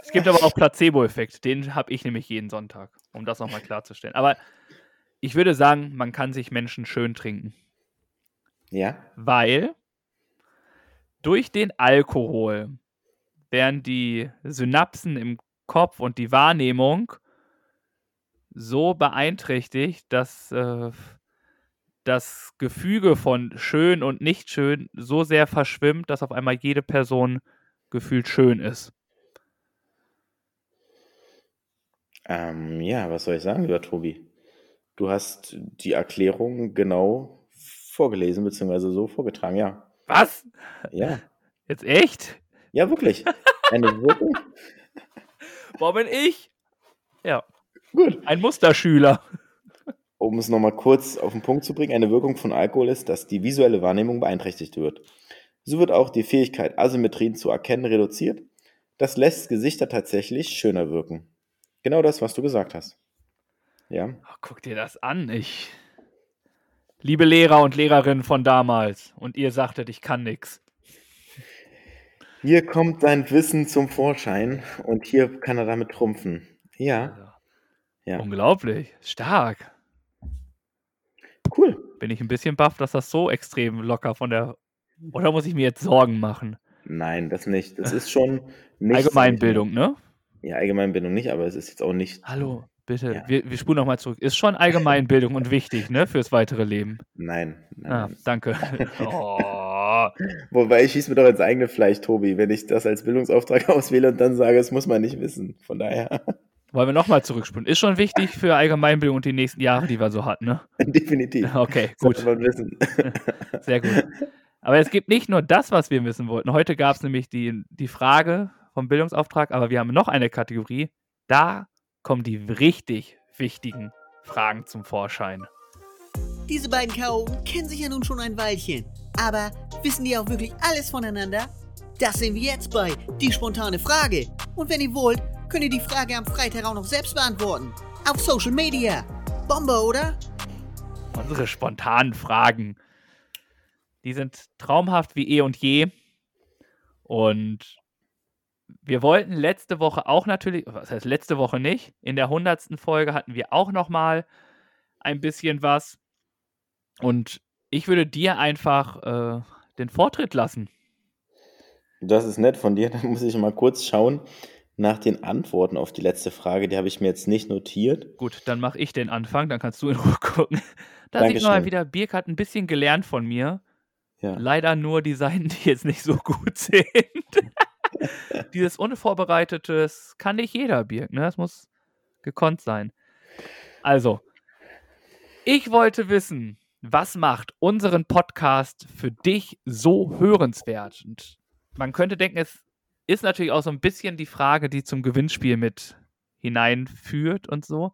Es gibt aber auch Placebo-Effekt. Den habe ich nämlich jeden Sonntag, um das nochmal klarzustellen. Aber ich würde sagen, man kann sich Menschen schön trinken. Ja, weil durch den Alkohol werden die Synapsen im Kopf und die Wahrnehmung so beeinträchtigt, dass, äh, das Gefüge von schön und nicht schön so sehr verschwimmt, dass auf einmal jede Person gefühlt schön ist. Ähm, ja, was soll ich sagen, lieber Tobi? Du hast die Erklärung genau vorgelesen, beziehungsweise so vorgetragen, ja. Was? Ja. Jetzt echt? Ja, wirklich. Eine Wirkung. *laughs* Wo bin ich? Ja. Gut. Ein Musterschüler. Um es nochmal kurz auf den Punkt zu bringen, eine Wirkung von Alkohol ist, dass die visuelle Wahrnehmung beeinträchtigt wird. So wird auch die Fähigkeit, Asymmetrien zu erkennen, reduziert. Das lässt Gesichter tatsächlich schöner wirken. Genau das, was du gesagt hast. Ja. Oh, guck dir das an. Ich. Liebe Lehrer und Lehrerinnen von damals. Und ihr sagtet, ich kann nichts. Hier kommt dein Wissen zum Vorschein und hier kann er damit trumpfen. Ja. Ja. Unglaublich. Stark. Cool. Bin ich ein bisschen baff, dass das so extrem locker von der. Oder muss ich mir jetzt Sorgen machen? Nein, das nicht. Das ist schon *laughs* nicht. Allgemeinbildung, ne? Ja, Allgemeinbildung nicht, aber es ist jetzt auch nicht. Hallo, bitte. Ja. Wir, wir spulen nochmal zurück. Ist schon Allgemeinbildung *laughs* und wichtig, ne? Fürs weitere Leben. Nein. nein. Ah, danke. *laughs* Oh. Wobei ich schieße mir doch ins eigene Fleisch, Tobi, wenn ich das als Bildungsauftrag *laughs* auswähle und dann sage, das muss man nicht wissen. Von daher, Wollen wir nochmal zurückspulen? Ist schon wichtig für Allgemeinbildung und die nächsten Jahre, die wir so hatten, ne? definitiv. Okay, gut. man wissen. Sehr gut. Aber es gibt nicht nur das, was wir wissen wollten. Heute gab es nämlich die, die Frage vom Bildungsauftrag, aber wir haben noch eine Kategorie. Da kommen die richtig wichtigen Fragen zum Vorschein. Diese beiden Chaoten kennen sich ja nun schon ein Weilchen. Aber wissen die auch wirklich alles voneinander? Das sehen wir jetzt bei Die spontane Frage. Und wenn ihr wollt, könnt ihr die Frage am Freitag auch noch selbst beantworten. Auf Social Media. Bombe, oder? Unsere spontanen Fragen. Die sind traumhaft wie eh und je. Und wir wollten letzte Woche auch natürlich, was heißt letzte Woche nicht, in der hundertsten Folge hatten wir auch noch mal ein bisschen was. Und ich würde dir einfach äh, den Vortritt lassen. Das ist nett von dir. *laughs* Dann muss ich mal kurz schauen nach den Antworten auf die letzte Frage. Die habe ich mir jetzt nicht notiert. Gut, dann mache ich den Anfang, dann kannst du in Ruhe *laughs* gucken. Da sieht man mal wieder, Birk hat ein bisschen gelernt von mir. Ja. Leider nur die Seiten, die jetzt nicht so gut *laughs* sind. *laughs* Dieses Unvorbereitetes kann nicht jeder, Birk. Ne? Das muss gekonnt sein. Also, ich wollte wissen, was macht unseren Podcast für dich so hörenswert? Und man könnte denken, es ist natürlich auch so ein bisschen die Frage, die zum Gewinnspiel mit hineinführt und so.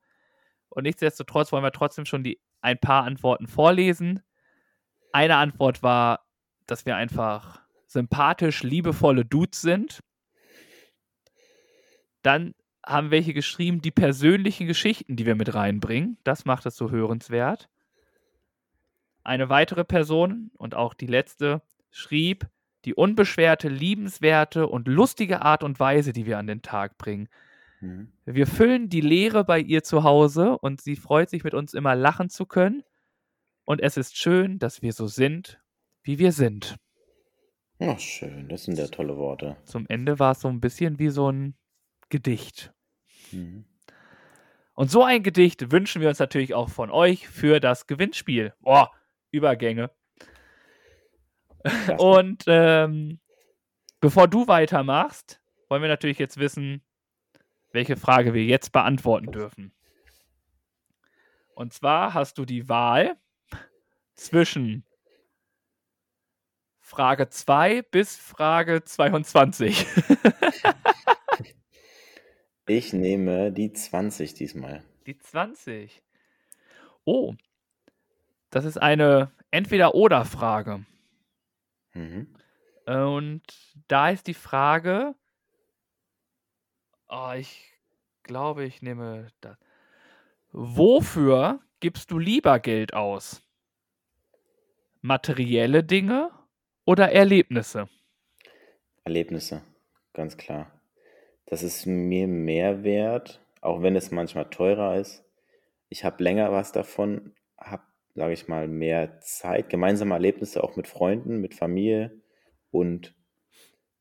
Und nichtsdestotrotz wollen wir trotzdem schon die ein paar Antworten vorlesen. Eine Antwort war, dass wir einfach sympathisch, liebevolle Dudes sind. Dann haben welche geschrieben, die persönlichen Geschichten, die wir mit reinbringen. Das macht es so hörenswert. Eine weitere Person und auch die letzte schrieb, die unbeschwerte, liebenswerte und lustige Art und Weise, die wir an den Tag bringen. Mhm. Wir füllen die Leere bei ihr zu Hause und sie freut sich mit uns immer lachen zu können. Und es ist schön, dass wir so sind, wie wir sind. Ach, schön. Das sind ja tolle Worte. Zum Ende war es so ein bisschen wie so ein Gedicht. Mhm. Und so ein Gedicht wünschen wir uns natürlich auch von euch für das Gewinnspiel. Boah, Übergänge. Klasse. Und ähm, bevor du weitermachst, wollen wir natürlich jetzt wissen, welche Frage wir jetzt beantworten dürfen. Und zwar hast du die Wahl zwischen Frage 2 bis Frage 22. *laughs* Ich nehme die 20 diesmal. Die 20. Oh, das ist eine Entweder-Oder-Frage. Mhm. Und da ist die Frage, oh, ich glaube, ich nehme das. Wofür gibst du lieber Geld aus? Materielle Dinge oder Erlebnisse? Erlebnisse, ganz klar. Das ist mir mehr wert, auch wenn es manchmal teurer ist. Ich habe länger was davon, habe, sage ich mal, mehr Zeit, gemeinsame Erlebnisse auch mit Freunden, mit Familie und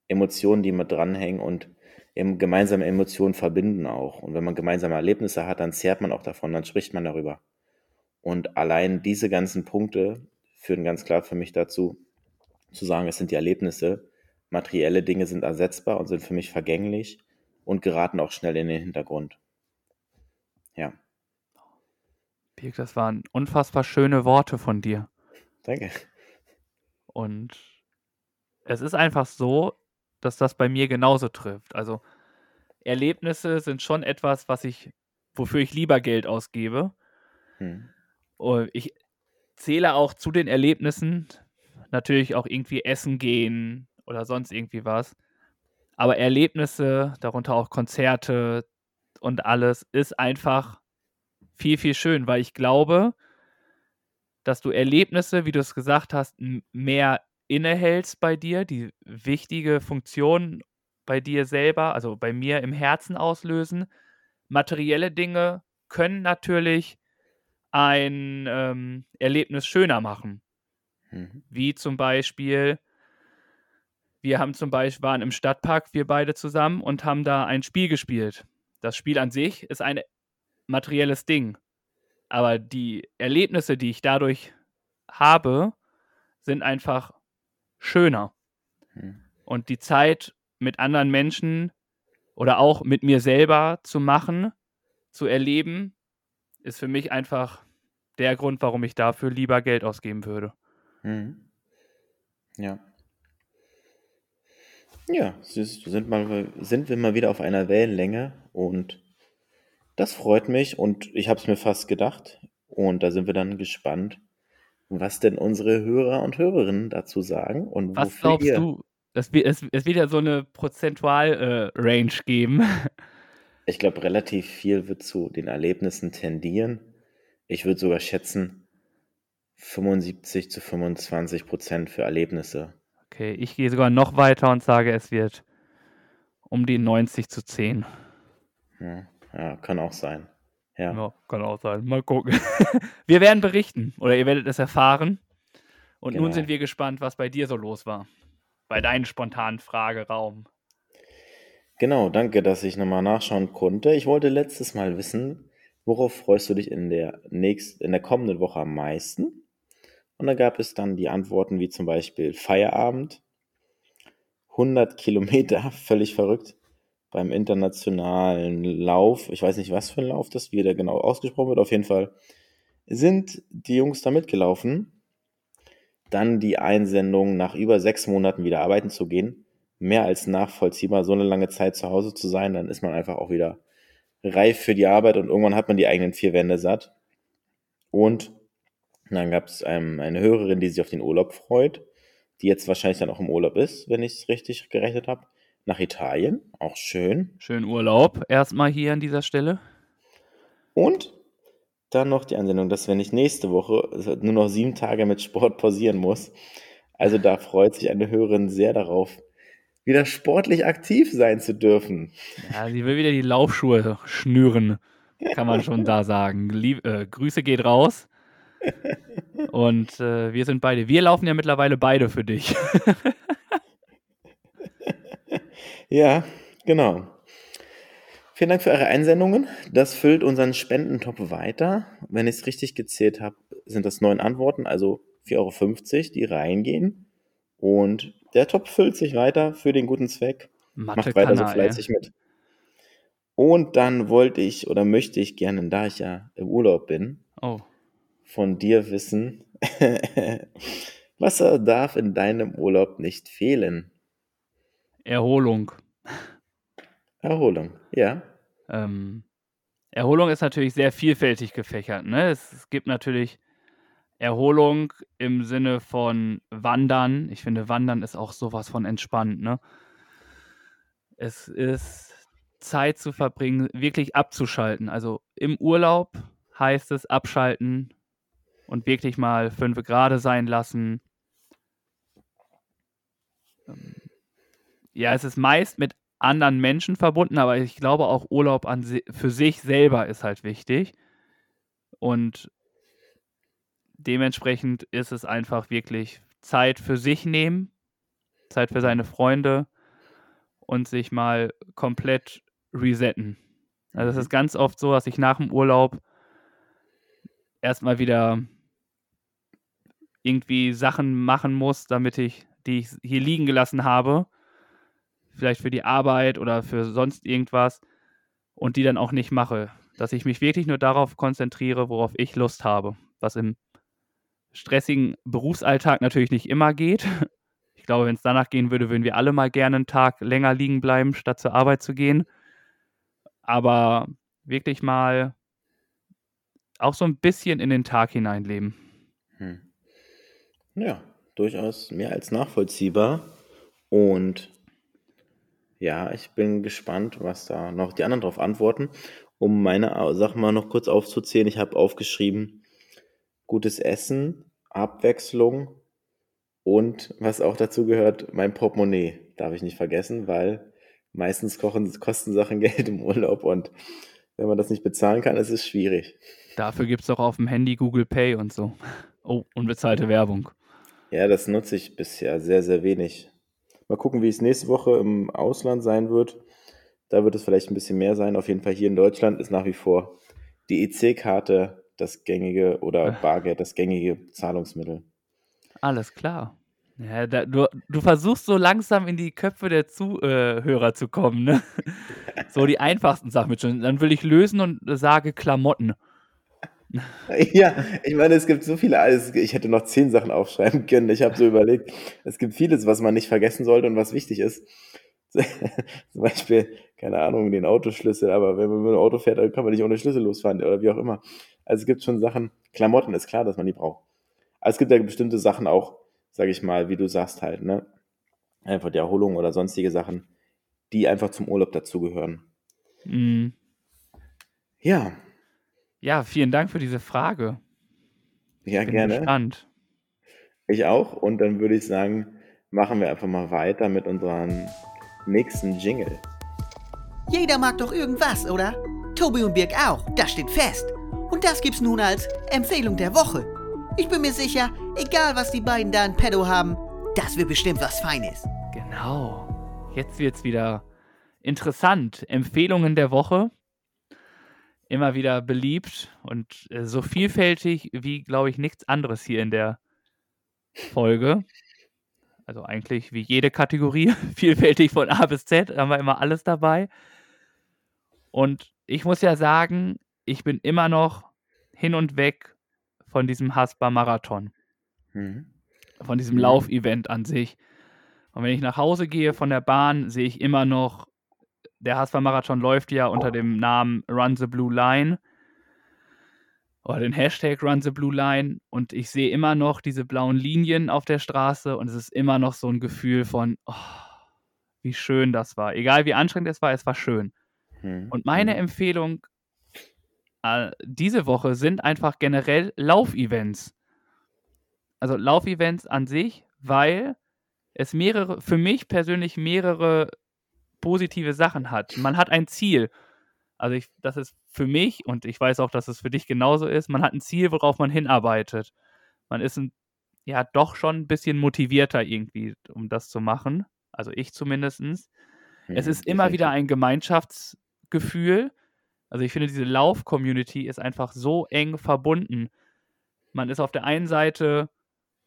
Emotionen, die mit dranhängen und gemeinsame Emotionen verbinden auch. Und wenn man gemeinsame Erlebnisse hat, dann zehrt man auch davon, dann spricht man darüber. Und allein diese ganzen Punkte führen ganz klar für mich dazu, zu sagen, es sind die Erlebnisse. Materielle Dinge sind ersetzbar und sind für mich vergänglich und geraten auch schnell in den Hintergrund. Ja. Birk, das waren unfassbar schöne Worte von dir. Danke. Und es ist einfach so, dass das bei mir genauso trifft. Also Erlebnisse sind schon etwas, was ich, wofür ich lieber Geld ausgebe. Hm. Ich zähle auch zu den Erlebnissen natürlich auch irgendwie essen gehen oder sonst irgendwie was. Aber Erlebnisse, darunter auch Konzerte und alles, ist einfach viel, viel schön, weil ich glaube, dass du Erlebnisse, wie du es gesagt hast, mehr innehältst bei dir, die wichtige Funktion bei dir selber, also bei mir im Herzen auslösen. Materielle Dinge können natürlich ein ähm, Erlebnis schöner machen. Mhm. Wie zum Beispiel, wir haben zum Beispiel, waren im Stadtpark, wir beide zusammen und haben da ein Spiel gespielt. Das Spiel an sich ist ein materielles Ding. Aber die Erlebnisse, die ich dadurch habe, sind einfach schöner. Mhm. Und die Zeit mit anderen Menschen oder auch mit mir selber zu machen, zu erleben, ist für mich einfach der Grund, warum ich dafür lieber Geld ausgeben würde. Mhm. Ja. Ja, sind, mal, sind wir mal wieder auf einer Wellenlänge und das freut mich und ich habe es mir fast gedacht und da sind wir dann gespannt, was denn unsere Hörer und Hörerinnen dazu sagen und Was glaubst ihr. du? Es wird, es, es wird ja so eine Prozentual-Range äh, geben. Ich glaube, relativ viel wird zu den Erlebnissen tendieren. Ich würde sogar schätzen, 75 zu 25 Prozent für Erlebnisse. Okay, ich gehe sogar noch weiter und sage, es wird um die 90 zu 10. Ja, ja kann auch sein. Ja. ja. kann auch sein. Mal gucken. *laughs* wir werden berichten oder ihr werdet es erfahren. Und genau. nun sind wir gespannt, was bei dir so los war. Bei deinem spontanen Frageraum. Genau, danke, dass ich nochmal nachschauen konnte. Ich wollte letztes Mal wissen, worauf freust du dich in der, nächst, in der kommenden Woche am meisten? Und da gab es dann die Antworten wie zum Beispiel Feierabend, 100 Kilometer, *laughs* völlig verrückt, beim internationalen Lauf. Ich weiß nicht, was für ein Lauf das wieder genau ausgesprochen wird. Auf jeden Fall sind die Jungs da mitgelaufen. Dann die Einsendung, nach über sechs Monaten wieder arbeiten zu gehen. Mehr als nachvollziehbar, so eine lange Zeit zu Hause zu sein, dann ist man einfach auch wieder reif für die Arbeit und irgendwann hat man die eigenen vier Wände satt. Und dann gab es ähm, eine Hörerin, die sich auf den Urlaub freut, die jetzt wahrscheinlich dann auch im Urlaub ist, wenn ich es richtig gerechnet habe nach Italien. Auch schön. Schön Urlaub erstmal hier an dieser Stelle. Und dann noch die Ansendung, dass wenn ich nächste Woche nur noch sieben Tage mit Sport pausieren muss. Also da freut sich eine Hörerin sehr darauf, wieder sportlich aktiv sein zu dürfen. Ja, sie will wieder die Laufschuhe schnüren, kann man schon *laughs* da sagen. Lieb, äh, Grüße geht raus. Und äh, wir sind beide. Wir laufen ja mittlerweile beide für dich. *laughs* Ja, genau. Vielen Dank für eure Einsendungen. Das füllt unseren Spendentopf weiter. Wenn ich es richtig gezählt habe, sind das neun Antworten, also 4,50 Euro, die reingehen. Und der Topf füllt sich weiter für den guten Zweck. Mathe Macht weiter so fleißig mit. Und dann wollte ich oder möchte ich gerne, da ich ja im Urlaub bin, oh. Von dir wissen, *laughs* was darf in deinem Urlaub nicht fehlen? Erholung. Erholung, ja. Ähm, Erholung ist natürlich sehr vielfältig gefächert. Ne? Es, es, gibt natürlich Erholung im Sinne von Wandern. Ich finde, Wandern ist auch sowas von entspannt. Ne? Es ist Zeit zu verbringen, wirklich abzuschalten. Also im Urlaub heißt es abschalten und wirklich mal fünf Grade sein lassen. Ähm, ja, es ist meist mit anderen Menschen verbunden, aber ich glaube auch Urlaub an für sich selber ist halt wichtig. Und dementsprechend ist es einfach wirklich Zeit für sich nehmen, Zeit für seine Freunde und sich mal komplett resetten. Also es ist mhm. ganz oft so, dass ich nach dem Urlaub erstmal wieder irgendwie Sachen machen muss, damit ich, die ich hier liegen gelassen habe, vielleicht für die Arbeit oder für sonst irgendwas und die dann auch nicht mache. Dass ich mich wirklich nur darauf konzentriere, worauf ich Lust habe, was im stressigen Berufsalltag natürlich nicht immer geht. *laughs* Ich glaube, wenn es danach gehen würde, würden wir alle mal gerne einen Tag länger liegen bleiben, statt zur Arbeit zu gehen. Aber wirklich mal auch so ein bisschen in den Tag hineinleben. Hm. Ja, durchaus mehr als nachvollziehbar. Und ja, ich bin gespannt, was da noch die anderen darauf antworten. Um meine Sachen mal noch kurz aufzuzählen, ich habe aufgeschrieben, gutes Essen, Abwechslung und was auch dazu gehört, mein Portemonnaie darf ich nicht vergessen, weil meistens kochen, kosten Sachen *laughs* Geld im Urlaub und wenn man das nicht bezahlen kann, ist es schwierig. Dafür gibt es doch auf dem Handy Google Pay und so. Oh, unbezahlte Werbung. Ja, das nutze ich bisher sehr, sehr wenig. Mal gucken, wie es nächste Woche im Ausland sein wird. Da wird es vielleicht ein bisschen mehr sein. Auf jeden Fall hier in Deutschland ist nach wie vor die EC-Karte das gängige oder Bargeld das gängige Zahlungsmittel. Alles klar. Ja, da, du, du versuchst so langsam in die Köpfe der Zuhörer äh, zu kommen, ne? So die einfachsten Sachen mit schon. Dann will ich lösen und sage Klamotten. *laughs* Ja, ich meine, es gibt so viele, also ich hätte noch zehn Sachen aufschreiben können. Ich habe so überlegt, es gibt vieles, was man nicht vergessen sollte und was wichtig ist. *laughs* Zum Beispiel, keine Ahnung, den Autoschlüssel, aber wenn man mit dem Auto fährt, dann kann man nicht ohne Schlüssel losfahren oder wie auch immer. Also es gibt schon Sachen, Klamotten ist klar, dass man die braucht. Aber es gibt ja bestimmte Sachen auch, sage ich mal, wie du sagst halt, ne? Einfach die Erholung oder sonstige Sachen, die einfach zum Urlaub dazugehören. Mhm. Ja, Ja, vielen Dank für diese Frage. ja, Bin gerne. gespannt. Ich auch. Und dann würde ich sagen, machen wir einfach mal weiter mit unserem nächsten Jingle. Jeder mag doch irgendwas, oder? Tobi und Birg auch, das steht fest. Und das gibt's nun als Empfehlung der Woche. Ich bin mir sicher, egal was die beiden da in Pedo haben, das wird bestimmt was Feines. Genau. Jetzt wird's wieder interessant. Empfehlungen der Woche. Immer wieder beliebt und äh, so vielfältig wie, glaube ich, nichts anderes hier in der Folge. Also eigentlich wie jede Kategorie. *laughs* Vielfältig von A bis Z haben wir immer alles dabei. Und ich muss ja sagen, ich bin immer noch hin und weg von diesem Haspa-Marathon Mhm. von diesem Mhm. Laufevent an sich. Und wenn ich nach Hause gehe von der Bahn, sehe ich immer noch, der Haspa-Marathon läuft ja unter dem Namen Run the Blue Line oder den Hashtag Run the Blue Line und ich sehe immer noch diese blauen Linien auf der Straße und es ist immer noch so ein Gefühl von, oh, wie schön das war. Egal wie anstrengend es war, es war schön. Mhm. Und meine Empfehlung äh, diese Woche sind einfach generell Laufevents. Also Laufevents an sich, weil es mehrere, für mich persönlich mehrere positive Sachen hat. Man hat ein Ziel. Also ich, das ist für mich und ich weiß auch, dass es für dich genauso ist. Man hat ein Ziel, worauf man hinarbeitet. Man ist ein, ja doch schon ein bisschen motivierter irgendwie, um das zu machen. Also ich zumindestens. Es Mhm, ist immer wieder ein Gemeinschaftsgefühl. Also ich finde, diese Lauf-Community ist einfach so eng verbunden. Man ist auf der einen Seite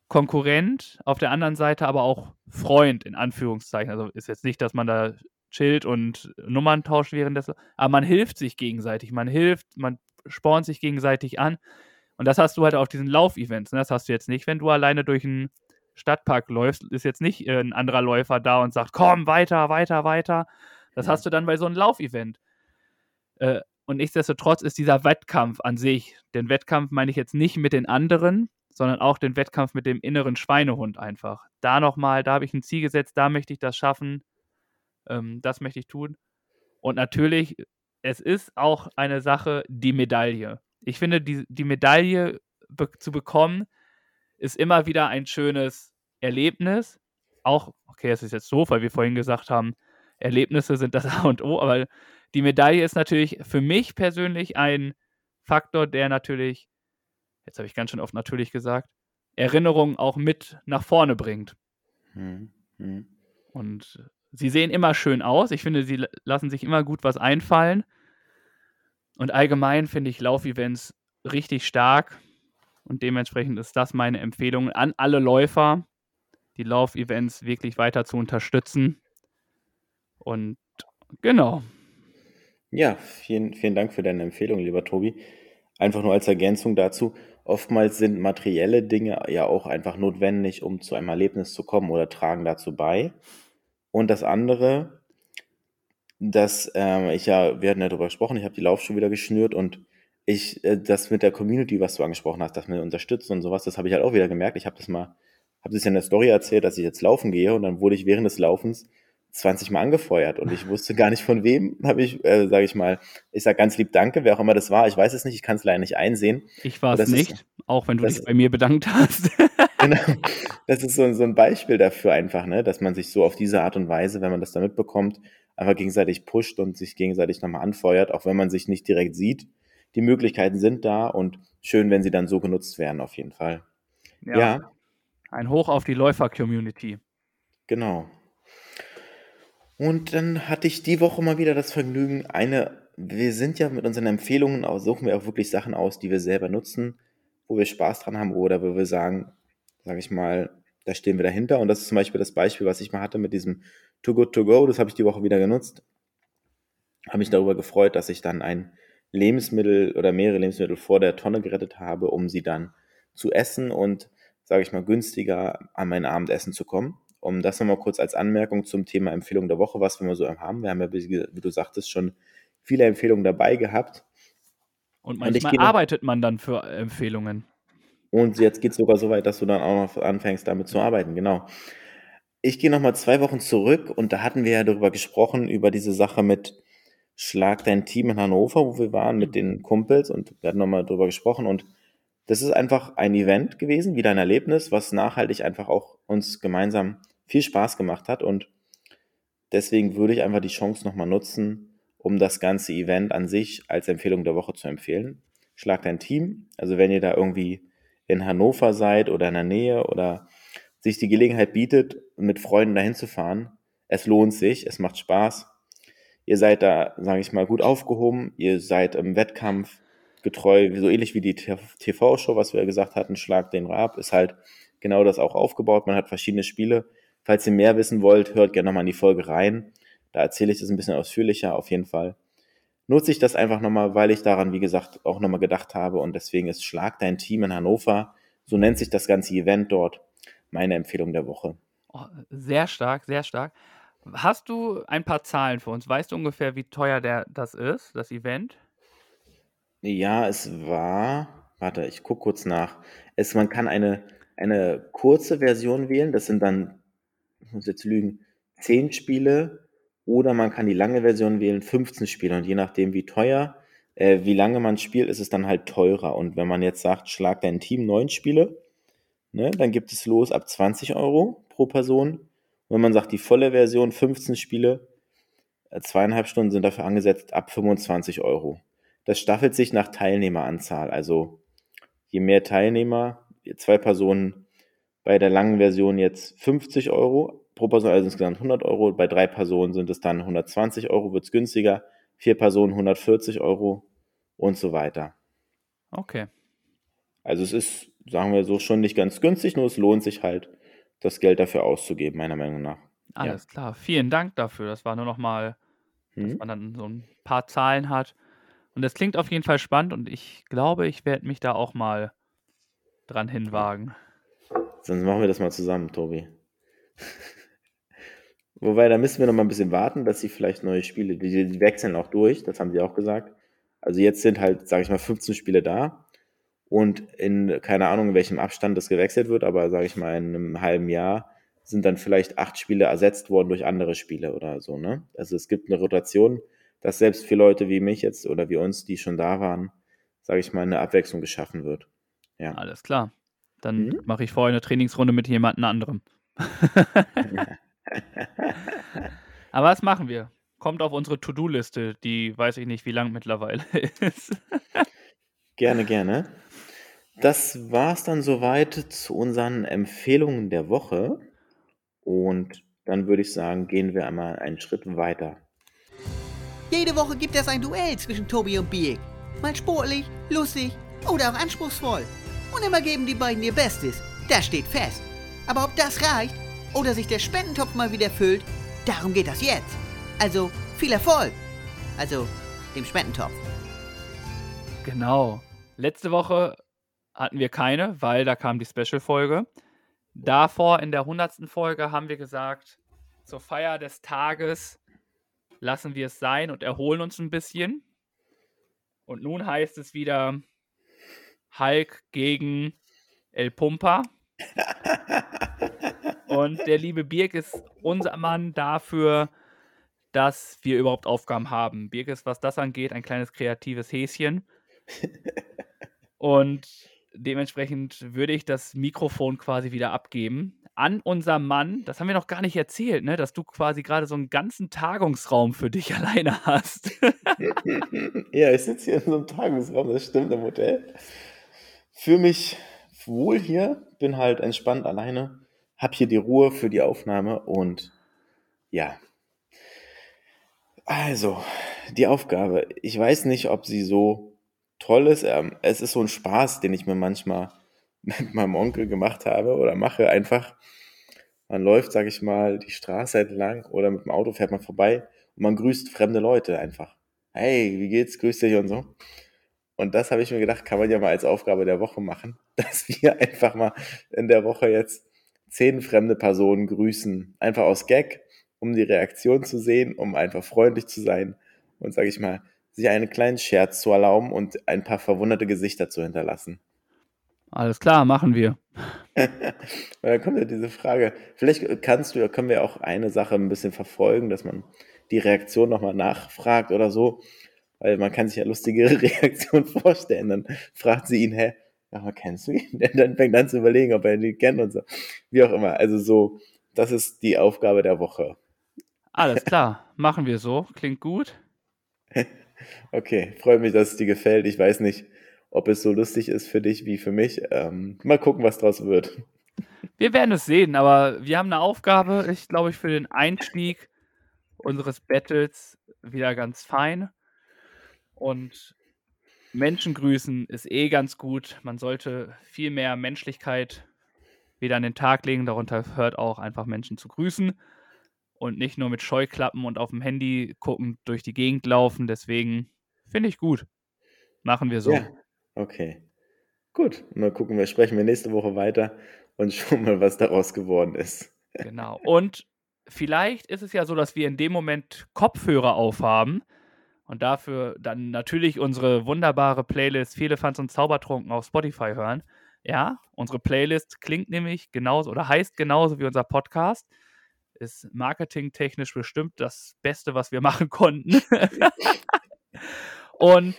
Konkurrent, auf der anderen Seite aber auch Freund, in Anführungszeichen. Also ist jetzt nicht, dass man da chillt und Nummern tauscht währenddessen, aber man hilft sich gegenseitig. Man hilft, man spornt sich gegenseitig an. Und das hast du halt auf diesen Laufevents. Und das hast du jetzt nicht, wenn du alleine durch einen Stadtpark läufst, ist jetzt nicht äh, ein anderer Läufer da und sagt, komm, weiter, weiter, weiter. Das Ja. hast du dann bei so einem Laufevent. Äh, und nichtsdestotrotz ist dieser Wettkampf an sich, den Wettkampf meine ich jetzt nicht mit den anderen, sondern auch den Wettkampf mit dem inneren Schweinehund einfach. Da nochmal, da habe ich ein Ziel gesetzt, da möchte ich das schaffen, ähm, das möchte ich tun. Und natürlich, es ist auch eine Sache, die Medaille. Ich finde, die, die Medaille be zu bekommen, ist immer wieder ein schönes Erlebnis. Auch, okay, es ist jetzt doof, weil wir vorhin gesagt haben, Erlebnisse sind das A und O, aber die Medaille ist natürlich für mich persönlich ein Faktor, der natürlich, jetzt habe ich ganz schön oft natürlich gesagt, Erinnerungen auch mit nach vorne bringt. Mhm. Mhm. Und sie sehen immer schön aus. Ich finde, sie lassen sich immer gut was einfallen. Und allgemein finde ich Laufevents richtig stark. Und dementsprechend ist das meine Empfehlung an alle Läufer, die Laufevents wirklich weiter zu unterstützen. Und genau. Ja, vielen, vielen Dank für deine Empfehlung, lieber Tobi. Einfach nur als Ergänzung dazu, oftmals sind materielle Dinge ja auch einfach notwendig, um zu einem Erlebnis zu kommen oder tragen dazu bei. Und das andere, dass ähm, ich ja, wir hatten ja darüber gesprochen, ich habe die Laufschuhe wieder geschnürt und ich, äh, das mit der Community, was du angesprochen hast, dass man unterstützt und sowas, das habe ich halt auch wieder gemerkt. Ich habe das mal, habe das ja in der Story erzählt, dass ich jetzt laufen gehe und dann wurde ich während des Laufens 20 Mal angefeuert und ich wusste gar nicht von wem, habe ich, äh, sage ich mal, ich sage ganz lieb Danke, wer auch immer das war, ich weiß es nicht, ich kann es leider nicht einsehen. Ich war es nicht, ist, auch wenn du dich bei mir bedankt hast. *laughs* genau, das ist so, so ein Beispiel dafür einfach, ne, dass man sich so auf diese Art und Weise, wenn man das da mitbekommt, einfach gegenseitig pusht und sich gegenseitig nochmal anfeuert, auch wenn man sich nicht direkt sieht. Die Möglichkeiten sind da und schön, wenn sie dann so genutzt werden, auf jeden Fall. Ja. ja. Ein Hoch auf die Läufer-Community. Genau. Und dann hatte ich die Woche mal wieder das Vergnügen, eine, wir sind ja mit unseren Empfehlungen, auch, suchen wir auch wirklich Sachen aus, die wir selber nutzen, wo wir Spaß dran haben oder wo wir sagen, sage ich mal, da stehen wir dahinter. Und das ist zum Beispiel das Beispiel, was ich mal hatte mit diesem Too Good To Go. Das habe ich die Woche wieder genutzt. Habe mich darüber gefreut, dass ich dann ein Lebensmittel oder mehrere Lebensmittel vor der Tonne gerettet habe, um sie dann zu essen und, sage ich mal, günstiger an mein Abendessen zu kommen um das nochmal kurz als Anmerkung zum Thema Empfehlung der Woche, was wir mal so haben. Wir haben ja, wie du sagtest, schon viele Empfehlungen dabei gehabt. Und manchmal und arbeitet man dann für Empfehlungen. Und jetzt geht es sogar so weit, dass du dann auch noch anfängst, damit zu arbeiten, genau. Ich gehe nochmal zwei Wochen zurück und da hatten wir ja darüber gesprochen, über diese Sache mit Schlag dein Team in Hannover, wo wir waren mit den Kumpels und wir hatten nochmal darüber gesprochen und das ist einfach ein Event gewesen, wieder ein Erlebnis, was nachhaltig einfach auch uns gemeinsam viel Spaß gemacht hat und deswegen würde ich einfach die Chance nochmal nutzen, um das ganze Event an sich als Empfehlung der Woche zu empfehlen. Schlagt ein Team, also wenn ihr da irgendwie in Hannover seid oder in der Nähe oder sich die Gelegenheit bietet, mit Freunden dahin zu fahren, es lohnt sich, es macht Spaß. Ihr seid da, sage ich mal, gut aufgehoben, ihr seid im Wettkampf getreu, so ähnlich wie die TV-Show, was wir gesagt hatten, Schlag den Rab, ist halt genau das auch aufgebaut. Man hat verschiedene Spiele Falls ihr mehr wissen wollt, hört gerne nochmal in die Folge rein. Da erzähle ich das ein bisschen ausführlicher auf jeden Fall. Nutze ich das einfach nochmal, weil ich daran, wie gesagt, auch nochmal gedacht habe und deswegen ist Schlag dein Team in Hannover, so nennt sich das ganze Event dort, meine Empfehlung der Woche. Oh, sehr stark, sehr stark. Hast du ein paar Zahlen für uns? Weißt du ungefähr, wie teuer der, das ist, das Event? Ja, es war, warte, ich gucke kurz nach. Es, man kann eine, eine kurze Version wählen, das sind dann ich muss jetzt lügen, 10 Spiele oder man kann die lange Version wählen, 15 Spiele. Und je nachdem, wie teuer, äh, wie lange man spielt, ist es dann halt teurer. Und wenn man jetzt sagt, schlag dein Team 9 Spiele, ne, dann gibt es los ab 20 Euro pro Person. Und wenn man sagt, die volle Version 15 Spiele, äh, zweieinhalb Stunden sind dafür angesetzt ab 25 Euro. Das staffelt sich nach Teilnehmeranzahl. Also je mehr Teilnehmer, zwei Personen bei der langen Version jetzt 50 Euro pro Person, also insgesamt 100 Euro. Bei drei Personen sind es dann 120 Euro, wird es günstiger. Vier Personen 140 Euro und so weiter. Okay. Also es ist, sagen wir so, schon nicht ganz günstig, nur es lohnt sich halt, das Geld dafür auszugeben, meiner Meinung nach. Alles ja. klar. Vielen Dank dafür. Das war nur noch mal, hm. dass man dann so ein paar Zahlen hat. Und das klingt auf jeden Fall spannend und ich glaube, ich werde mich da auch mal dran hinwagen. Sonst machen wir das mal zusammen, Tobi. *laughs* Wobei, da müssen wir noch mal ein bisschen warten, dass sie vielleicht neue Spiele, die, die wechseln auch durch, das haben sie auch gesagt. Also jetzt sind halt, sage ich mal, 15 Spiele da und in, keine Ahnung, in welchem Abstand das gewechselt wird, aber sage ich mal, in einem halben Jahr sind dann vielleicht acht Spiele ersetzt worden durch andere Spiele oder so, ne? Also es gibt eine Rotation, dass selbst für Leute wie mich jetzt oder wie uns, die schon da waren, sage ich mal, eine Abwechslung geschaffen wird. Ja. Alles klar. Dann mhm. mache ich vorher eine Trainingsrunde mit jemand anderem. *laughs* Aber was machen wir? Kommt auf unsere To-Do-Liste, die weiß ich nicht, wie lang mittlerweile *laughs* ist. gerne, gerne. Das war es dann soweit zu unseren Empfehlungen der Woche. Und dann würde ich sagen, gehen wir einmal einen Schritt weiter. Jede Woche gibt es ein Duell zwischen Tobi und Biek. Mal sportlich, lustig oder auch anspruchsvoll. Und immer geben die beiden ihr Bestes. Das steht fest. Aber ob das reicht oder sich der Spendentopf mal wieder füllt, darum geht das jetzt. Also viel Erfolg. Also dem Spendentopf. Genau. Letzte Woche hatten wir keine, weil da kam die Special-Folge. Davor in der 100. Folge haben wir gesagt, zur Feier des Tages lassen wir es sein und erholen uns ein bisschen. Und nun heißt es wieder Hulk gegen El Pumpa. Und der liebe Birk ist unser Mann dafür, dass wir überhaupt Aufgaben haben. Birk ist, was das angeht, ein kleines kreatives Häschen. Und dementsprechend würde ich das Mikrofon quasi wieder abgeben an unseren Mann. Das haben wir noch gar nicht erzählt, ne? dass du quasi gerade so einen ganzen Tagungsraum für dich *laughs* alleine hast. *laughs* ja, ich sitze hier in so einem Tagungsraum, das stimmt im Hotel. Fühle mich wohl hier, bin halt entspannt alleine, hab hier die Ruhe für die Aufnahme und ja. Also, die Aufgabe. Ich weiß nicht, ob sie so toll ist. Ähm, es ist so ein Spaß, den ich mir manchmal *laughs* mit meinem Onkel gemacht habe oder mache einfach. Man läuft, sag ich mal, die Straße entlang oder mit dem Auto fährt man vorbei und man grüßt fremde Leute einfach. Hey, wie geht's? Grüß dich und so. Und das habe ich mir gedacht, kann man ja mal als Aufgabe der Woche machen, *laughs* dass wir einfach mal in der Woche jetzt zehn fremde Personen grüßen. Einfach aus Gag, um die Reaktion zu sehen, um einfach freundlich zu sein und, sage ich mal, sich einen kleinen Scherz zu erlauben und ein paar verwunderte Gesichter zu hinterlassen. Alles klar, machen wir. *laughs* dann kommt ja diese Frage. Vielleicht kannst du, können wir auch eine Sache ein bisschen verfolgen, dass man die Reaktion nochmal nachfragt oder so. Weil man kann sich ja lustige *laughs* Reaktionen vorstellen. Dann fragt sie ihn, hä, aber kennst du ihn? *laughs* Dann fängt an zu überlegen, ob er ihn kennt und so. Wie auch immer. Also so, das ist die Aufgabe der Woche. Alles *laughs* klar, machen wir so. Klingt gut. okay, freut mich, dass es dir gefällt. Ich weiß nicht, ob es so lustig ist für dich wie für mich. Ähm, mal gucken, was draus wird. Wir werden es sehen, aber wir haben eine Aufgabe, ich glaube, ich für den Einstieg unseres Battles wieder ganz fein. Und Menschen grüßen ist eh ganz gut. Man sollte viel mehr Menschlichkeit wieder an den Tag legen. Darunter hört auch einfach Menschen zu grüßen und nicht nur mit Scheuklappen und auf dem Handy gucken durch die Gegend laufen. Deswegen finde ich gut. Machen wir so. Ja, okay. Gut, dann gucken wir, sprechen wir nächste Woche weiter und *laughs* schauen mal, was daraus geworden ist. Genau. Und vielleicht ist es ja so, dass wir in dem Moment Kopfhörer aufhaben und dafür dann natürlich unsere wunderbare Playlist Viele Fans und Zaubertrunken auf Spotify hören. Ja, unsere Playlist klingt nämlich genauso oder heißt genauso wie unser Podcast ist marketingtechnisch bestimmt das Beste, was wir *laughs* machen konnten. *laughs* Und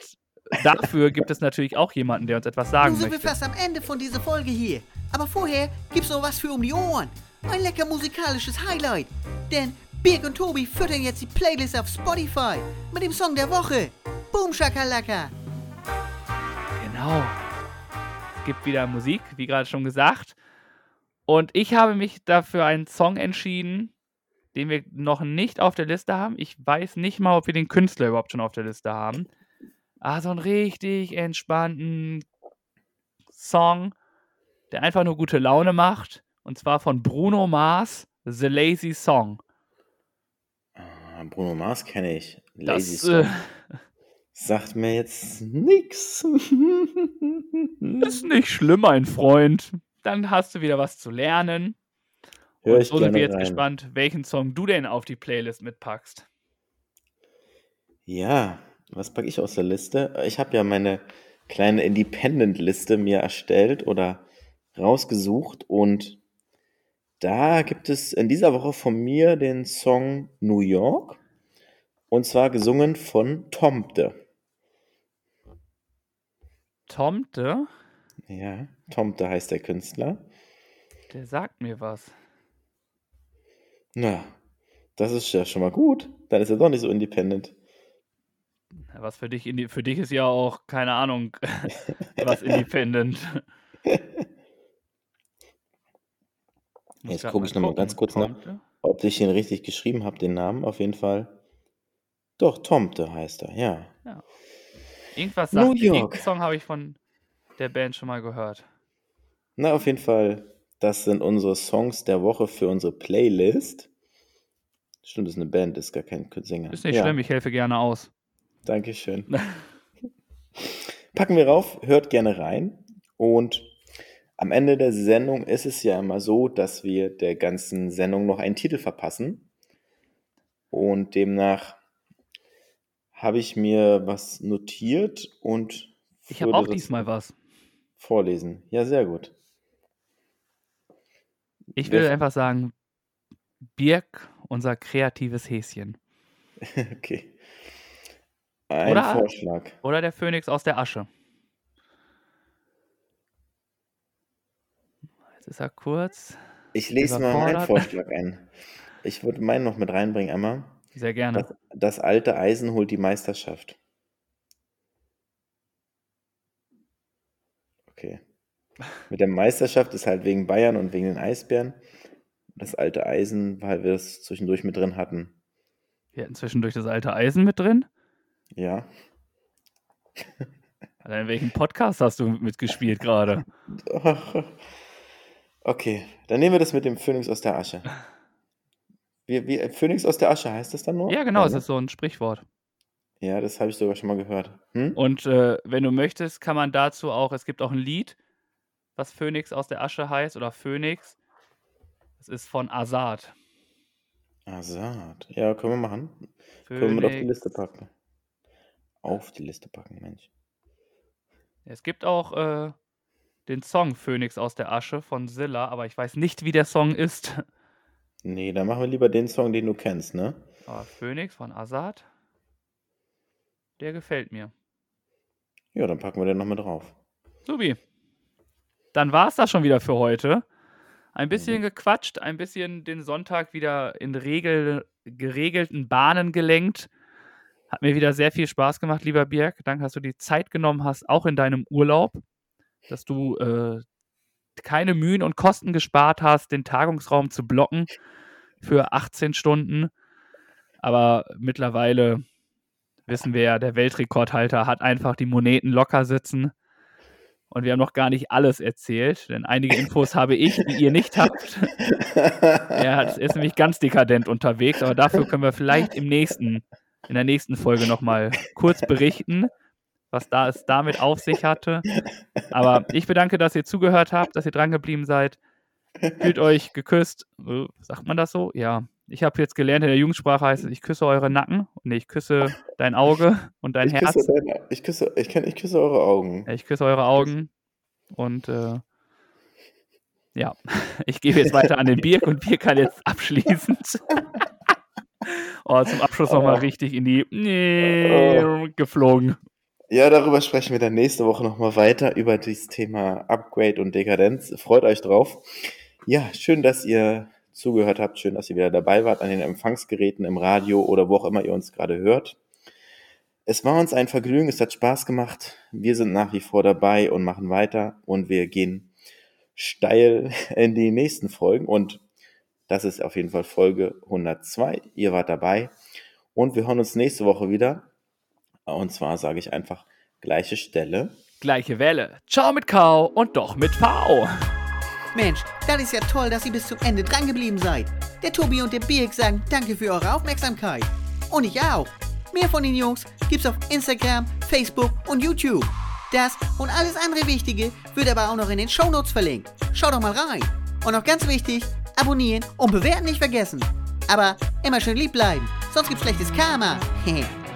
dafür gibt es natürlich auch jemanden, der uns etwas sagen Nun sind möchte. wir fast am Ende von dieser Folge hier. Aber vorher gibt's noch was für um die Ohren. Ein lecker musikalisches Highlight. Denn Birg und Tobi füttern jetzt die Playlist auf Spotify mit dem Song der Woche. Boom Shakalaka. Genau. Es gibt wieder Musik, wie gerade schon gesagt. Und ich habe mich dafür einen Song entschieden, den wir noch nicht auf der Liste haben. Ich weiß nicht mal, ob wir den Künstler überhaupt schon auf der Liste haben. Ah, so einen richtig entspannten Song, der einfach nur gute Laune macht. Und zwar von Bruno Mars, The Lazy Song. Ah, Bruno Mars kenne ich. Lazy das, Song. Äh, Sagt mir jetzt nix. ist nicht schlimm, mein Freund dann hast du wieder was zu lernen. Hör und so sind wir jetzt rein. gespannt, welchen Song du denn auf die Playlist mitpackst. Ja, was packe ich aus der Liste? Ich habe ja meine kleine Independent-Liste mir erstellt oder rausgesucht und da gibt es in dieser Woche von mir den Song New York und zwar gesungen von Tomte. Tomte? Ja, Tomte heißt der Künstler. Der sagt mir was. Na, das ist ja schon mal gut. Dann ist er doch nicht so independent. Was für dich, für dich ist ja auch, keine Ahnung, *laughs* was independent. *laughs* Jetzt gucke ich nochmal ganz kurz nach, ob ich ihn richtig geschrieben habe, den Namen. Auf jeden Fall. Doch, Tomte heißt er, ja. ja. Irgendwas sagt New York. Song habe ich von der Band schon mal gehört. Na, auf jeden Fall, das sind unsere Songs der Woche für unsere Playlist. Stimmt, das ist eine Band, ist gar kein Sänger. Ist nicht ja. schlimm, ich helfe gerne aus. Dankeschön. *laughs* Packen wir rauf, hört gerne rein. Und am Ende der Sendung ist es ja immer so, dass wir der ganzen Sendung noch einen Titel verpassen. Und demnach habe ich mir was notiert und ich habe auch diesmal was vorlesen. Ja, sehr gut. Ich will einfach sagen, Birk, unser kreatives Häschen. *laughs* okay. Ein oder, Vorschlag. Oder der Phönix aus der Asche. Jetzt ist er kurz. Ich lese mal meinen Vorschlag ein. Ich würde meinen noch mit reinbringen, Emma. Sehr gerne. Das, das alte Eisen holt die Meisterschaft. Okay. Mit der Meisterschaft ist halt wegen Bayern und wegen den Eisbären. Das alte Eisen, weil wir es zwischendurch mit drin hatten. Wir hatten zwischendurch das alte Eisen mit drin? Ja. In welchem Podcast hast du mitgespielt gerade? *laughs* Okay, dann nehmen wir das mit dem Phönix aus der Asche. *laughs* Wie, wie Phönix aus der Asche heißt das dann nur? Ja, genau, es ist so ein Sprichwort. Ja, das habe ich sogar schon mal gehört. Hm? Und äh, wenn du möchtest, kann man dazu auch, es gibt auch ein Lied, was Phönix aus der Asche heißt oder Phönix. Das ist von Azad. Azad. Ja, können wir machen. Phönix. Können wir auf die Liste packen. Auf die Liste packen, Mensch. Es gibt auch äh, den Song Phönix aus der Asche von Zilla, aber ich weiß nicht, wie der Song ist. Nee, dann machen wir lieber den Song, den du kennst, ne? Aber Phoenix von Azad, der gefällt mir. Ja, dann packen wir den noch mit drauf. Subi. Dann war es das schon wieder für heute. Ein bisschen mhm. gequatscht, ein bisschen den Sonntag wieder in Regel, geregelten Bahnen gelenkt. Hat mir wieder sehr viel Spaß gemacht, lieber Birk. Danke, dass du die Zeit genommen hast, auch in deinem Urlaub, dass du äh, keine Mühen und Kosten gespart hast, den Tagungsraum zu blocken für 18 Stunden. Aber mittlerweile wissen wir ja, der Weltrekordhalter hat einfach die Moneten locker sitzen. Und wir haben noch gar nicht alles erzählt, denn einige Infos habe ich, die ihr nicht habt. *laughs* er ist nämlich ganz dekadent unterwegs, aber dafür können wir vielleicht im nächsten, in der nächsten Folge nochmal kurz berichten was da es damit auf sich hatte. Aber ich bedanke, dass ihr zugehört habt, dass ihr dran geblieben seid. Fühlt euch geküsst. Äh, sagt man das so? Ja. Ich habe jetzt gelernt, in der Jugendsprache heißt es, ich küsse eure Nacken. Nee, ich küsse dein Auge und dein ich Herz. Küsse deine, ich, küsse, ich, kann, ich küsse eure Augen. Ich küsse eure Augen. Und äh, ja, *laughs* ich gebe jetzt weiter an den Birk und Birk kann jetzt abschließend *laughs* oh, zum Abschluss nochmal oh. richtig in die oh. geflogen. Ja, darüber sprechen wir dann nächste Woche nochmal weiter über dieses Thema Upgrade und Dekadenz. Freut euch drauf. Ja, schön, dass ihr zugehört habt. Schön, dass ihr wieder dabei wart an den Empfangsgeräten im Radio oder wo auch immer ihr uns gerade hört. Es war uns ein Vergnügen, es hat Spaß gemacht. Wir sind nach wie vor dabei und machen weiter und wir gehen steil *laughs* in die nächsten Folgen und das ist auf jeden Fall Folge 102. Ihr wart dabei und wir hören uns nächste Woche wieder und zwar sage ich einfach gleiche Stelle. Gleiche Welle. Ciao mit Kau und doch mit V. Mensch, das ist ja toll, dass ihr bis zum Ende drangeblieben seid. Der Tobi und der Birk sagen danke für eure Aufmerksamkeit. Und ich auch. Mehr von den Jungs gibt's auf Instagram, Facebook und YouTube. Das und alles andere Wichtige wird aber auch noch in den Shownotes verlinkt. Schaut doch mal rein. Und noch ganz wichtig, abonnieren und bewerten nicht vergessen. Aber immer schön lieb bleiben, sonst gibt's schlechtes Karma. *laughs*